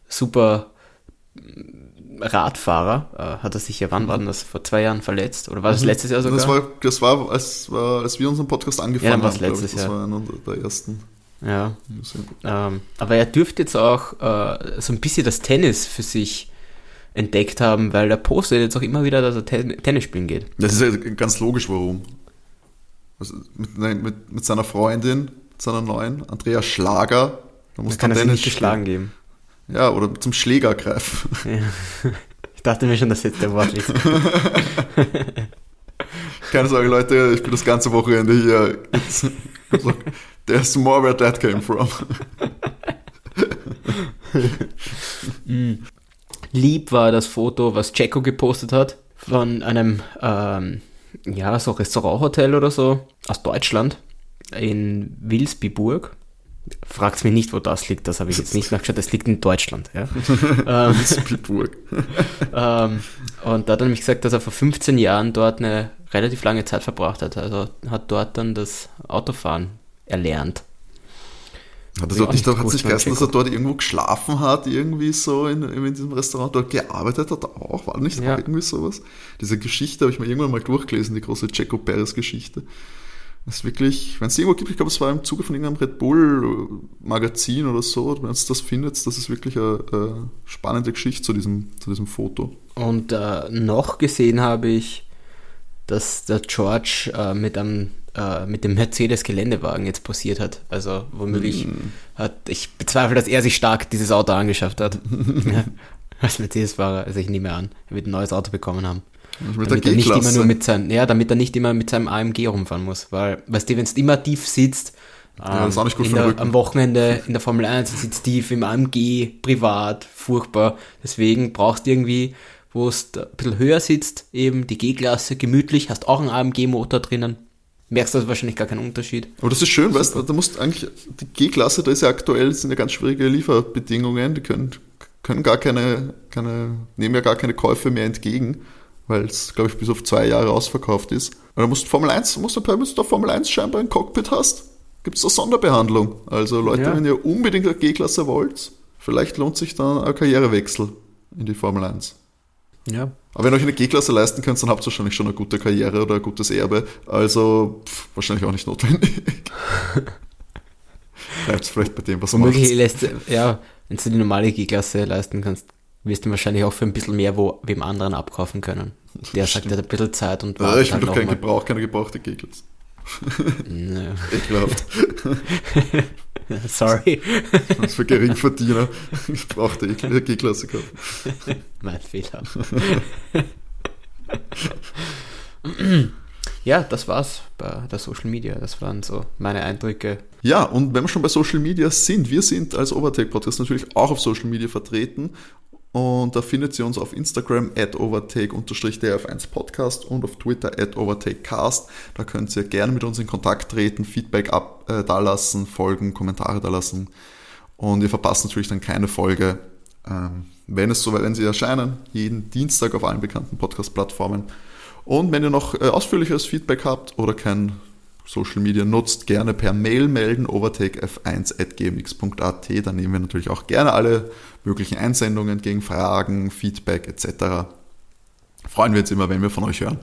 super Radfahrer, äh, hat er sich ja, wann war denn das, vor zwei Jahren verletzt? Oder war das mhm. letztes Jahr sogar? Das war, das war, als, war als wir unseren Podcast angefangen ja, haben. letztes ich, das Jahr. war einer der ersten. Ja. Ähm, aber er dürfte jetzt auch äh, so ein bisschen das Tennis für sich entdeckt haben, weil er postet jetzt auch immer wieder, dass er Ten Tennis spielen geht. Das ist ja ganz logisch, warum. Also mit, mit, mit seiner Freundin, seiner neuen, Andrea Schlager, da muss da kann er sich nicht geschlagen geben. Ja, oder zum Schläger greifen. Ja. Ich dachte mir schon, dass jetzt der Wort ist. Keine Sorge, Leute, ich bin das ganze Wochenende hier. There's more where that came from. Mm. Lieb war das Foto, was Checo gepostet hat, von einem, ähm, ja, so Restauranthotel oder so aus Deutschland in Wilsbiburg. Fragt mich nicht, wo das liegt, das habe ich jetzt nicht nachgeschaut. Das liegt in Deutschland. Ja. ähm, ähm, und da hat er nämlich gesagt, dass er vor 15 Jahren dort eine relativ lange Zeit verbracht hat. Also hat dort dann das Autofahren erlernt. Hat, er dort nicht, hat sich geheißen, dass er dort irgendwo geschlafen hat, irgendwie so in, in diesem Restaurant, dort gearbeitet hat auch? War nicht ja. auch irgendwie sowas? Diese Geschichte habe ich mir irgendwann mal durchgelesen, die große Checo Perez Geschichte. Das ist wirklich, wenn es irgendwo gibt, ich glaube, es war im Zuge von irgendeinem Red Bull Magazin oder so, wenn es das findet, das ist wirklich eine, eine, spannende Geschichte zu diesem, zu diesem Foto. Und äh, noch gesehen habe ich, dass der George äh, mit einem äh, mit dem Mercedes-Geländewagen jetzt passiert hat. Also womöglich mm. hat, ich bezweifle, dass er sich stark dieses Auto angeschafft hat. ja, als Mercedes-Fahrer, also ich nehme an, er wird ein neues Auto bekommen haben. Mit damit er nicht immer nur mit seinem, ja, damit er nicht immer mit seinem AMG rumfahren muss. Weil, weißt du, wenn du immer tief sitzt, ja, ähm, der, am Wochenende in der Formel 1 sitzt tief im AMG, privat, furchtbar. Deswegen brauchst du irgendwie, wo es ein bisschen höher sitzt, eben die G-Klasse, gemütlich, hast auch einen AMG-Motor drinnen. Merkst du wahrscheinlich gar keinen Unterschied. Aber das ist schön, weißt du, da musst eigentlich, die G-Klasse, da ist ja aktuell, sind ja ganz schwierige Lieferbedingungen, die können, können gar keine, keine, nehmen ja gar keine Käufe mehr entgegen weil es, glaube ich, bis auf zwei Jahre ausverkauft ist. Und da musst du Formel 1, musst du, wenn du Formel 1 scheinbar ein Cockpit hast, gibt es da Sonderbehandlung. Also Leute, ja. wenn ihr unbedingt eine G-Klasse wollt, vielleicht lohnt sich dann ein Karrierewechsel in die Formel 1. Ja. Aber wenn ihr euch eine G-Klasse leisten könnt, dann habt ihr wahrscheinlich schon eine gute Karriere oder ein gutes Erbe. Also pff, wahrscheinlich auch nicht notwendig. Bleibt es vielleicht bei dem, was man macht. Ja, wenn du die normale G-Klasse leisten kannst, wirst du wahrscheinlich auch für ein bisschen mehr wo wem anderen abkaufen können. Der sagt, er hat ein bisschen Zeit und war. Ja, ich will doch keinen Gebrauch, keine gebrauchte Kegels. Nee. Ekelhaft. Sorry. Das für Geringverdiener gebrauchte G-Klasse kaufen. mein Fehler. ja, das war's bei der Social Media. Das waren so meine Eindrücke. Ja, und wenn wir schon bei Social Media sind, wir sind als Overtake Podcast natürlich auch auf Social Media vertreten und da findet ihr uns auf Instagram at overtake-df1podcast und auf Twitter at overtakecast. Da könnt ihr gerne mit uns in Kontakt treten, Feedback ab, äh, dalassen, Folgen, Kommentare dalassen. Und ihr verpasst natürlich dann keine Folge, ähm, wenn es so, wenn sie erscheinen, jeden Dienstag auf allen bekannten Podcast-Plattformen. Und wenn ihr noch äh, ausführliches Feedback habt oder kein Social Media nutzt, gerne per Mail melden, overtakef1.gmx.at. Da nehmen wir natürlich auch gerne alle möglichen Einsendungen gegen Fragen, Feedback etc. Freuen wir uns immer, wenn wir von euch hören.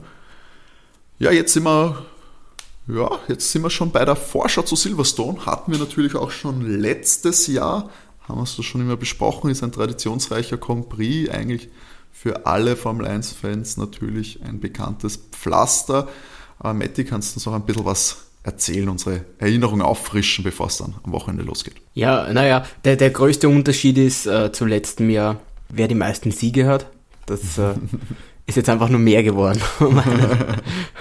Ja, jetzt sind wir, ja, jetzt sind wir schon bei der Vorschau zu Silverstone. Hatten wir natürlich auch schon letztes Jahr, haben wir es schon immer besprochen, ist ein traditionsreicher Prix, eigentlich für alle Formel 1-Fans natürlich ein bekanntes Pflaster. Aber Matti, kannst du uns noch ein bisschen was erzählen, unsere Erinnerungen auffrischen, bevor es dann am Wochenende losgeht? Ja, naja, der, der größte Unterschied ist äh, zu letztem Jahr, wer die meisten Siege hat. Das äh, ist jetzt einfach nur mehr geworden.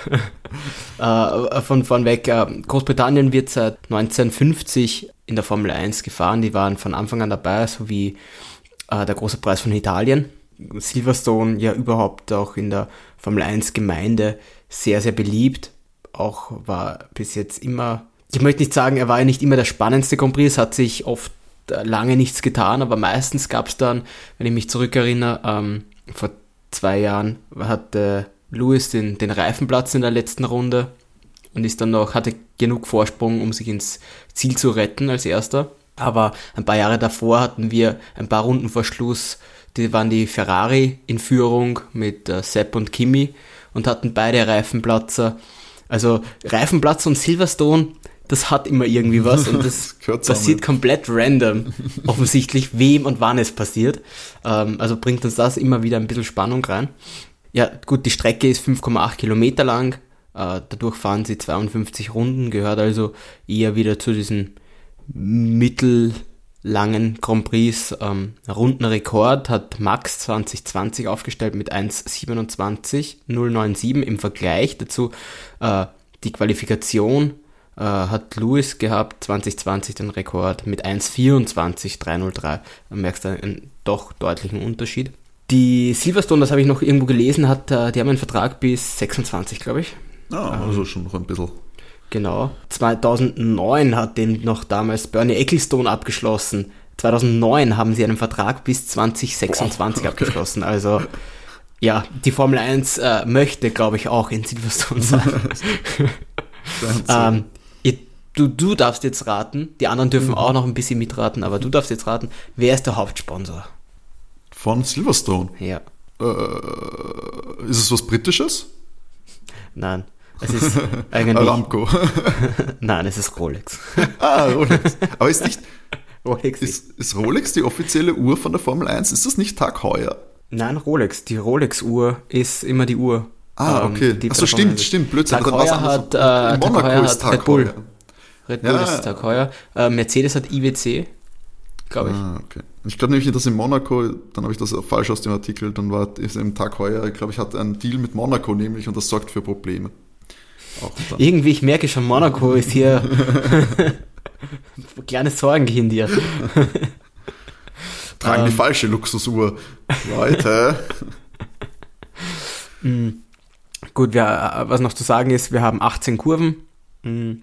äh, von vorn weg, äh, Großbritannien wird seit 1950 in der Formel 1 gefahren. Die waren von Anfang an dabei, so wie äh, der große Preis von Italien. Silverstone ja überhaupt auch in der Formel 1 Gemeinde sehr, sehr beliebt. Auch war bis jetzt immer, ich möchte nicht sagen, er war ja nicht immer der spannendste Grand Prix, es hat sich oft äh, lange nichts getan, aber meistens gab es dann, wenn ich mich zurückerinnere, ähm, vor zwei Jahren hatte Lewis den, den Reifenplatz in der letzten Runde und ist dann noch, hatte genug Vorsprung, um sich ins Ziel zu retten als erster. Aber ein paar Jahre davor hatten wir ein paar Runden vor Schluss, die waren die Ferrari in Führung mit äh, Sepp und Kimi und hatten beide Reifenplatzer. Also Reifenplatz und Silverstone, das hat immer irgendwie was und das, das passiert komplett random. Offensichtlich, wem und wann es passiert. Ähm, also bringt uns das immer wieder ein bisschen Spannung rein. Ja, gut, die Strecke ist 5,8 Kilometer lang. Äh, dadurch fahren sie 52 Runden, gehört also eher wieder zu diesen mittel langen Grand Prix ähm, Rundenrekord hat Max 2020 aufgestellt mit 1,27,097 im Vergleich dazu äh, die Qualifikation äh, hat Lewis gehabt 2020 den Rekord mit 1,24,303. Da merkst du einen doch deutlichen Unterschied. Die Silverstone, das habe ich noch irgendwo gelesen, hat, äh, die haben einen Vertrag bis 26, glaube ich. Ah, also schon noch ein bisschen. Genau. 2009 hat den noch damals Bernie Ecclestone abgeschlossen. 2009 haben sie einen Vertrag bis 2026 Boah, okay. abgeschlossen. Also ja, die Formel 1 äh, möchte, glaube ich, auch in Silverstone sein. ähm, ihr, du, du darfst jetzt raten, die anderen dürfen mhm. auch noch ein bisschen mitraten, aber du darfst jetzt raten, wer ist der Hauptsponsor? Von Silverstone? Ja. Äh, ist es was Britisches? Nein. Es ist eigentlich. Aramco. Nein, es ist Rolex. ah, Rolex. Aber ist nicht. Rolex ist, ist Rolex die offizielle Uhr von der Formel 1? Ist das nicht Tag Heuer? Nein, Rolex. Die Rolex-Uhr ist immer die Uhr. Ah, okay. die Achso, stimmt, stimmt, Blödsinn. Tag Heuer hat, äh, Tag Monaco Heuer ist Tag Red Bull. Heuer. Red Bull Ja, ist. Tag heuer. Äh, Mercedes hat IWC, glaube ich. Ah, okay. Ich glaube nämlich, dass in Monaco, dann habe ich das falsch aus dem Artikel, dann war es im Tag heuer, ich glaube, ich hatte einen Deal mit Monaco nämlich und das sorgt für Probleme. Irgendwie, ich merke schon, Monaco ist hier kleines Sorgenkind hier. Tragen die ähm. falsche Luxusuhr. Leute. Gut, wir, äh, was noch zu sagen ist, wir haben 18 Kurven. Mm,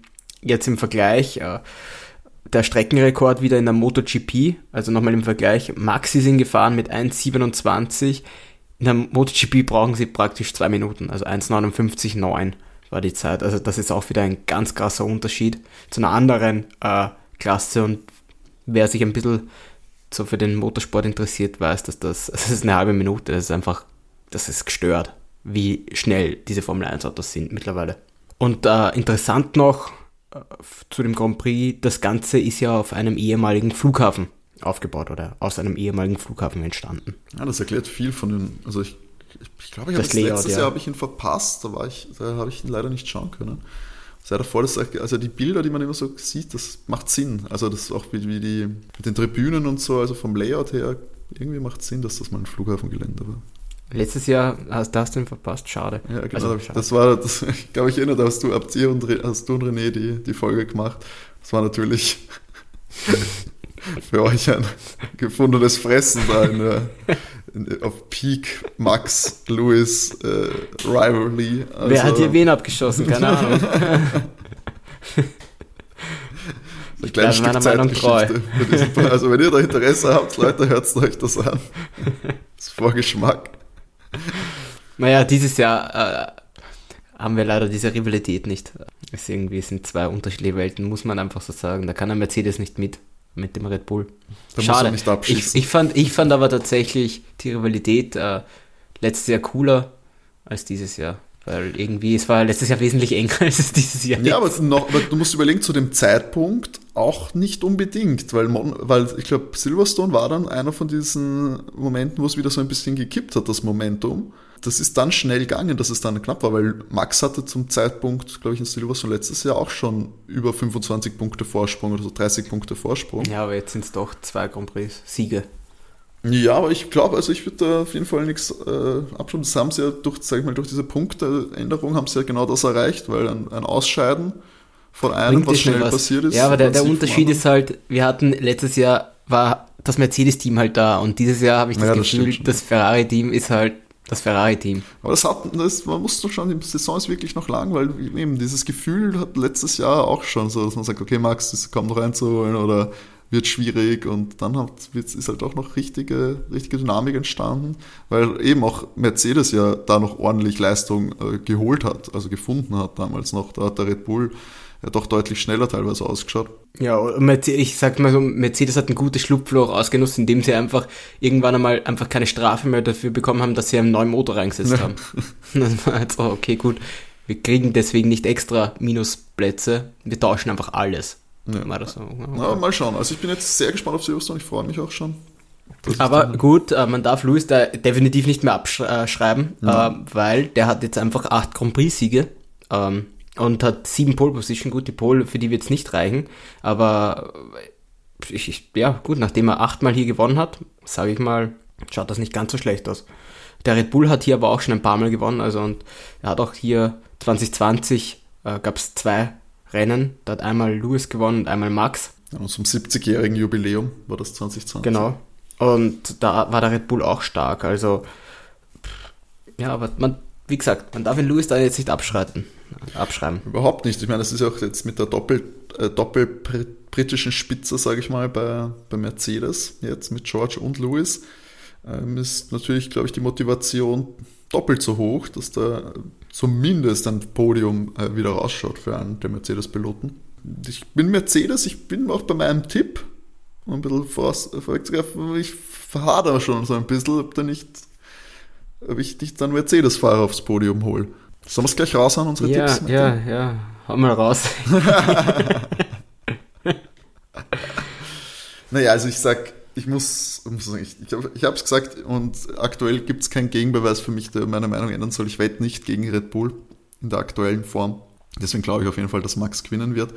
Jetzt im Vergleich, äh, der Streckenrekord wieder in der MotoGP, also nochmal im Vergleich, Maxi sind gefahren mit 1,27. In der MotoGP brauchen sie praktisch zwei Minuten, also 1,59,9 war die Zeit. Also das ist auch wieder ein ganz krasser Unterschied zu einer anderen äh, Klasse und wer sich ein bisschen so für den Motorsport interessiert, weiß, dass das, das ist eine halbe Minute, das ist einfach, das ist gestört, wie schnell diese Formel 1 Autos sind mittlerweile. Und äh, interessant noch äh, zu dem Grand Prix, das Ganze ist ja auf einem ehemaligen Flughafen aufgebaut oder aus einem ehemaligen Flughafen entstanden. Ja, das erklärt viel von den, also ich, ich, glaube, ich habe Layout, letztes ja. Jahr habe ich ihn verpasst, da war ich, da habe ich ihn leider nicht schauen können. Sei davor, das, also die Bilder, die man immer so sieht, das macht Sinn. Also das ist auch wie, wie die mit den Tribünen und so, also vom Layout her, irgendwie macht Sinn, dass das mal ein Flughafengelände war. Letztes Jahr hast, hast du ihn verpasst, schade. Ja, genau. Also, schade. das war, das, ich glaube, ich erinnere, da hast du, habt ihr und, hast du und René die, die Folge gemacht. Das war natürlich für euch ein gefundenes Fressen da in der, auf Peak Max Lewis äh, Rivalry. Also, Wer hat hier wen abgeschossen? Keine Ahnung. ein kleines bleibe Stück treu. Zeitgeschichte Also wenn ihr da Interesse habt, Leute, hört euch das an. Das ist Vorgeschmack. Naja, dieses Jahr äh, haben wir leider diese Rivalität nicht. Es irgendwie sind zwei unterschiedliche Welten, muss man einfach so sagen. Da kann ein Mercedes nicht mit, mit dem Red Bull. Da Schade. nicht abschießen. Ich, ich, fand, ich fand aber tatsächlich die Rivalität äh, letztes Jahr cooler als dieses Jahr. Weil irgendwie, es war letztes Jahr wesentlich enger als es dieses Jahr Ja, aber, noch, aber du musst überlegen, zu dem Zeitpunkt auch nicht unbedingt, weil, Mon, weil ich glaube, Silverstone war dann einer von diesen Momenten, wo es wieder so ein bisschen gekippt hat, das Momentum. Das ist dann schnell gegangen, dass es dann knapp war, weil Max hatte zum Zeitpunkt, glaube ich, in Silverstone letztes Jahr auch schon über 25 Punkte Vorsprung oder so 30 Punkte Vorsprung. Ja, aber jetzt sind es doch zwei Grand Prix Siege. Ja, aber ich glaube, also ich würde da auf jeden Fall nichts äh, abschauen. Das haben sie ja durch, sag ich mal, durch diese Punkteänderung haben sie ja genau das erreicht, weil ein, ein Ausscheiden von einem, Bringt was schnell schnell passiert ist. Ja, aber der, der Unterschied ist halt, wir hatten letztes Jahr war das Mercedes-Team halt da und dieses Jahr habe ich das Ja, das Gefühl, schon. das Ferrari-Team ist halt das Ferrari-Team. Aber das hat, das, man muss doch schon, die Saison ist wirklich noch lang, weil eben dieses Gefühl hat letztes Jahr auch schon so, dass man sagt, okay, Max, das kommt noch reinzuholen oder wird schwierig und dann hat, ist halt auch noch richtige, richtige Dynamik entstanden, weil eben auch Mercedes ja da noch ordentlich Leistung äh, geholt hat, also gefunden hat damals noch. Da hat der Red Bull ja doch deutlich schneller teilweise ausgeschaut. Ja, ich sag mal so, Mercedes hat ein gutes Schlupfloch ausgenutzt, indem sie einfach irgendwann einmal einfach keine Strafe mehr dafür bekommen haben, dass sie einen neuen Motor reingesetzt haben. Das war jetzt, oh, okay, gut. Wir kriegen deswegen nicht extra Minusplätze, wir tauschen einfach alles. Ja. Das so? Na, mal schauen. Also ich bin jetzt sehr gespannt auf Silverstone, ich freue mich auch schon. Aber gut, äh, man darf Luis da definitiv nicht mehr abschreiben, Ja. äh, weil der hat jetzt einfach acht Grand Prix-Siege ähm, und hat sieben Pole Position. Gut, die Pole, für die wird es nicht reichen, aber ich, ich, ja, gut, nachdem er achtmal hier gewonnen hat, sage ich mal, schaut das nicht ganz so schlecht aus. Der Red Bull hat hier aber auch schon ein paar Mal gewonnen, also und er hat auch hier 2020 äh, gab es zwei Rennen, da hat einmal Lewis gewonnen und einmal Max. Und zum 70-jährigen Jubiläum war das 2020. Genau. Und da war der Red Bull auch stark. Also, ja, aber man, wie gesagt, man darf den Lewis da jetzt nicht abschreiten, abschreiben. Überhaupt nicht. Ich meine, das ist ja auch jetzt mit der Doppel, äh, doppelbritischen Spitze, sage ich mal, bei, bei Mercedes, jetzt mit George und Lewis, ähm, ist natürlich, glaube ich, die Motivation doppelt so hoch, dass da zumindest ein Podium äh, wieder rausschaut für einen der Mercedes-Piloten. Ich bin Mercedes, ich bin auch bei meinem Tipp, ein bisschen voraus- vorwegzugreifen, ich verhadere schon so ein bisschen, ob da nicht, ob ich nicht dann Mercedes-Fahrer aufs Podium hole. Sollen wir es gleich raushauen, unsere Ja, Tipps? ja, ja, hau mal raus. Naja, also ich sag, ich muss, muss sagen, ich, ich habe es gesagt und aktuell gibt es keinen Gegenbeweis für mich, der meine Meinung ändern soll. Ich wette nicht gegen Red Bull in der aktuellen Form. Deswegen glaube ich auf jeden Fall, dass Max gewinnen wird.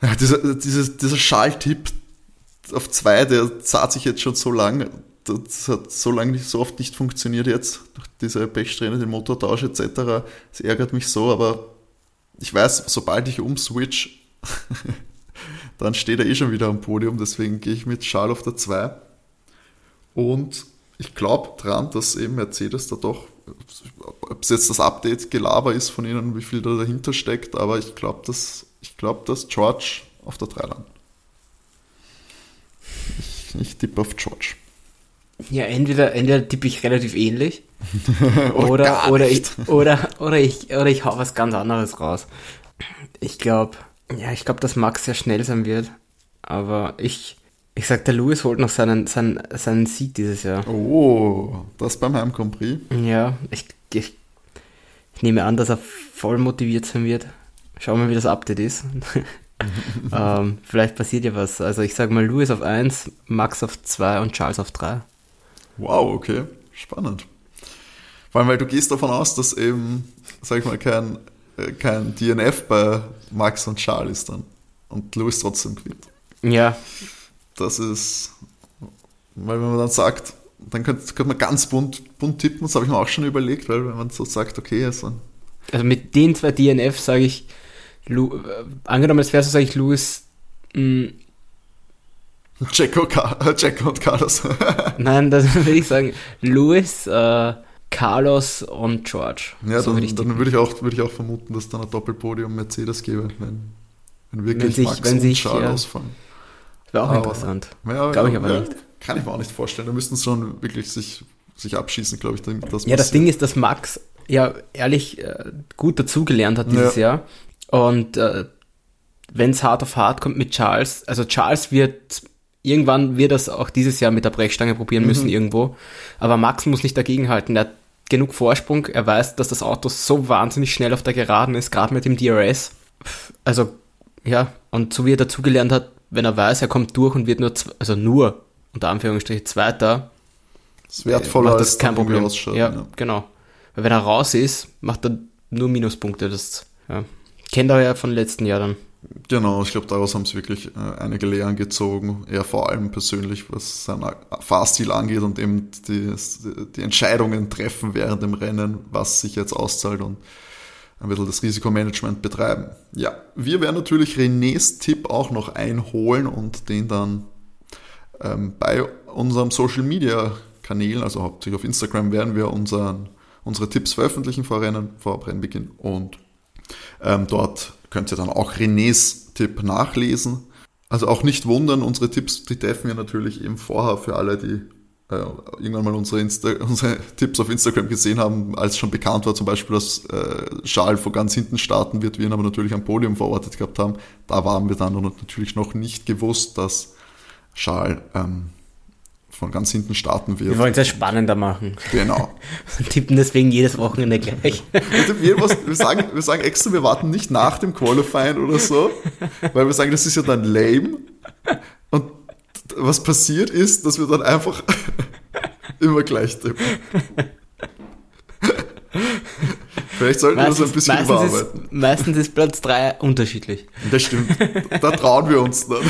Ja, dieser, dieser, dieser Schalltipp auf zwei, der zahlt sich jetzt schon so lang. Das hat so lange nicht so oft nicht funktioniert jetzt, durch diese Pechsträhne, den Motortausch etc. Das ärgert mich so, aber ich weiß, sobald ich umswitch, dann steht er eh schon wieder am Podium, deswegen gehe ich mit Charles auf der 2. Und ich glaube dran, dass eben Mercedes da doch, ob es jetzt das Update-Gelaber ist von ihnen, wie viel da dahinter steckt, aber ich glaube, dass, glaub, dass George auf der 3 landet. Ich, ich tippe auf George. Ja, entweder, entweder tippe ich relativ ähnlich oder, oder, ich, oder, oder, ich, oder ich hau was ganz anderes raus. Ich glaube, ja, ich glaube, dass Max sehr schnell sein wird. Aber ich, ich sag, der Lewis holt noch seinen, seinen, seinen Sieg dieses Jahr. Oh, das beim Heim Grand Prix? Ja, ich, ich, ich nehme an, dass er voll motiviert sein wird. Schauen wir, wie das Update ist. ähm, vielleicht passiert ja was. Also ich sage mal Lewis auf 1, Max auf 2 und Charles auf 3. Wow, okay. Spannend. Vor allem, weil du gehst davon aus, dass eben, sag ich mal, kein, äh, kein DNF bei Max und Charles ist dann. Und Lewis trotzdem gewinnt. Ja. Das ist, weil wenn man dann sagt, dann könnte, könnte man ganz bunt, bunt tippen, das habe ich mir auch schon überlegt, weil wenn man so sagt, okay, also. Also mit den zwei DNF sage ich, Lu, äh, angenommen, es wäre so, sage ich Lewis, mh, Jacko, Jacko und Carlos. Nein, das würde ich sagen, Lewis, äh, Carlos und George. Ja, so dann, würde dann würde ich, auch, würde ich auch vermuten, dass dann ein Doppelpodium Mercedes gäbe, wenn, wenn wirklich wenn sich, Max wenn und sich, Charles ja, ausfallen. Wäre auch aber, interessant. Ja, glaube ich aber ja, nicht. Kann ich mir auch nicht vorstellen. Da müssten schon wirklich sich, sich abschießen, glaube ich. Das ja, das Ding ist, dass Max ja ehrlich äh, gut dazugelernt hat dieses Jahr. Und äh, wenn es hart auf hart kommt mit Charles, also Charles wird irgendwann wird das auch dieses Jahr mit der Brechstange probieren müssen mhm. irgendwo. Aber Max muss nicht dagegenhalten. Er hat genug Vorsprung. Er weiß, dass das Auto so wahnsinnig schnell auf der Geraden ist, gerade mit dem DRS. Also, ja, und so wie er dazugelernt hat, wenn er weiß, er kommt durch und wird nur, also nur, unter Anführungsstrichen, Zweiter. Das wertvoller macht das als kein Problem. Ja, ja, genau. Weil wenn er raus ist, macht er nur Minuspunkte. Das ja. kennt er ja von letzten Jahr dann. Genau, ich glaube, daraus haben sie wirklich äh, einige Lehren gezogen. Er vor allem persönlich, was sein Fahrstil angeht und eben die, die Entscheidungen treffen während dem Rennen, was sich jetzt auszahlt und ein bisschen das Risikomanagement betreiben. Ja, wir werden natürlich Renés Tipp auch noch einholen und den dann ähm, bei unserem Social Media Kanälen, also hauptsächlich auf Instagram, werden wir unseren, unsere Tipps veröffentlichen vor Rennen, vor Rennbeginn und ähm, dort könnt ihr dann auch Renés Tipp nachlesen. Also auch nicht wundern, unsere Tipps, die treffen wir natürlich eben vorher für alle, die äh, irgendwann mal unsere, Insta unsere Tipps auf Instagram gesehen haben, als schon bekannt war, zum Beispiel, dass äh, Charles von ganz hinten starten wird, wir ihn aber natürlich am Podium verortet gehabt haben. Da waren wir dann natürlich noch nicht gewusst, dass Charles ähm, von ganz hinten starten wird. Wir wollen es ja spannender machen. Genau. Und tippen deswegen jedes Wochenende gleich. wir, wir, sagen, wir sagen extra, wir warten nicht nach dem Qualifying oder so, weil wir sagen, das ist ja dann lame. Und was passiert ist, dass wir dann einfach immer gleich tippen. Vielleicht sollten meistens, wir das ein bisschen meistens überarbeiten. Ist, meistens ist Platz 3 unterschiedlich. Das stimmt. Da trauen wir uns dann.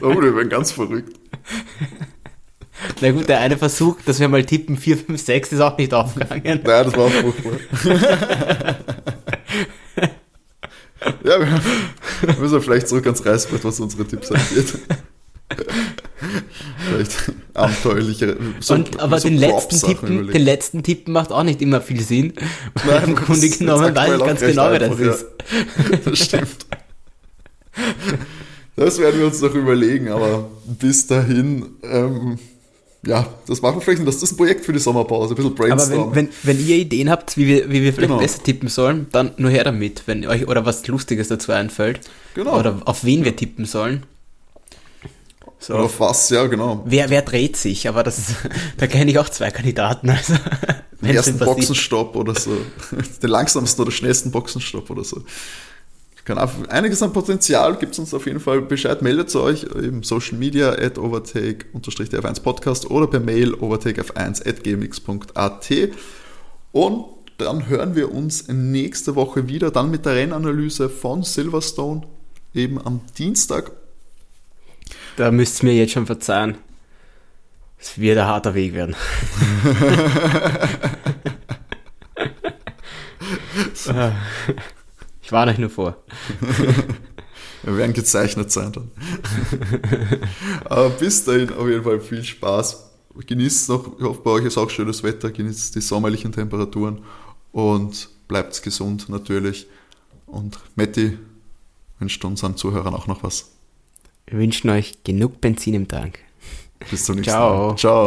Oh, wir werden ganz verrückt. Na gut, der eine Versuch, dass wir mal tippen 4, 5, 6 ist auch nicht aufgegangen. Nein, das war auch furchtbar. ja, wir müssen vielleicht zurück ans Reißbrett, was unsere Tipps angeht. Vielleicht abenteuerliche. So, Und, aber so den, letzten Tippen, den letzten Tippen macht auch nicht immer viel Sinn. Nein, Im Grunde genommen weiß ich ganz genau, wer das ist. Ja. Das stimmt. Das werden wir uns noch überlegen, aber bis dahin ähm, ja, das machen wir vielleicht, das ist ein Projekt für die Sommerpause, ein bisschen brainstormen. Aber wenn, wenn, wenn ihr Ideen habt, wie wir, wie wir vielleicht genau. besser tippen sollen, dann nur her damit, wenn euch oder was Lustiges dazu einfällt. Genau. Oder auf wen wir tippen sollen. So. Oder auf was, ja, genau. Wer, wer dreht sich, aber das, da kenne ich auch zwei Kandidaten. Also, Den ersten Boxenstopp oder so. Den langsamsten oder schnellsten Boxenstopp oder so. Kann auch, einiges an Potenzial, gibt es uns auf jeden Fall Bescheid. Meldet euch im Social Media at overtake-f1 Podcast oder per Mail overtakef1 at gmx.at. Und dann hören wir uns nächste Woche wieder, dann mit der Rennanalyse von Silverstone, eben am Dienstag. Da müsst ihr mir jetzt schon verzeihen. Es wird ein harter Weg werden. ich warne euch nur vor. Wir werden gezeichnet sein dann. Aber bis dahin auf jeden Fall viel Spaß. Genießt noch, ich hoffe, bei euch ist auch schönes Wetter, genießt die sommerlichen Temperaturen und bleibt gesund natürlich. Und Matti wünscht unseren Zuhörern auch noch was. Wir wünschen euch genug Benzin im Tank. Bis zum nächsten Ciao. Mal. Ciao.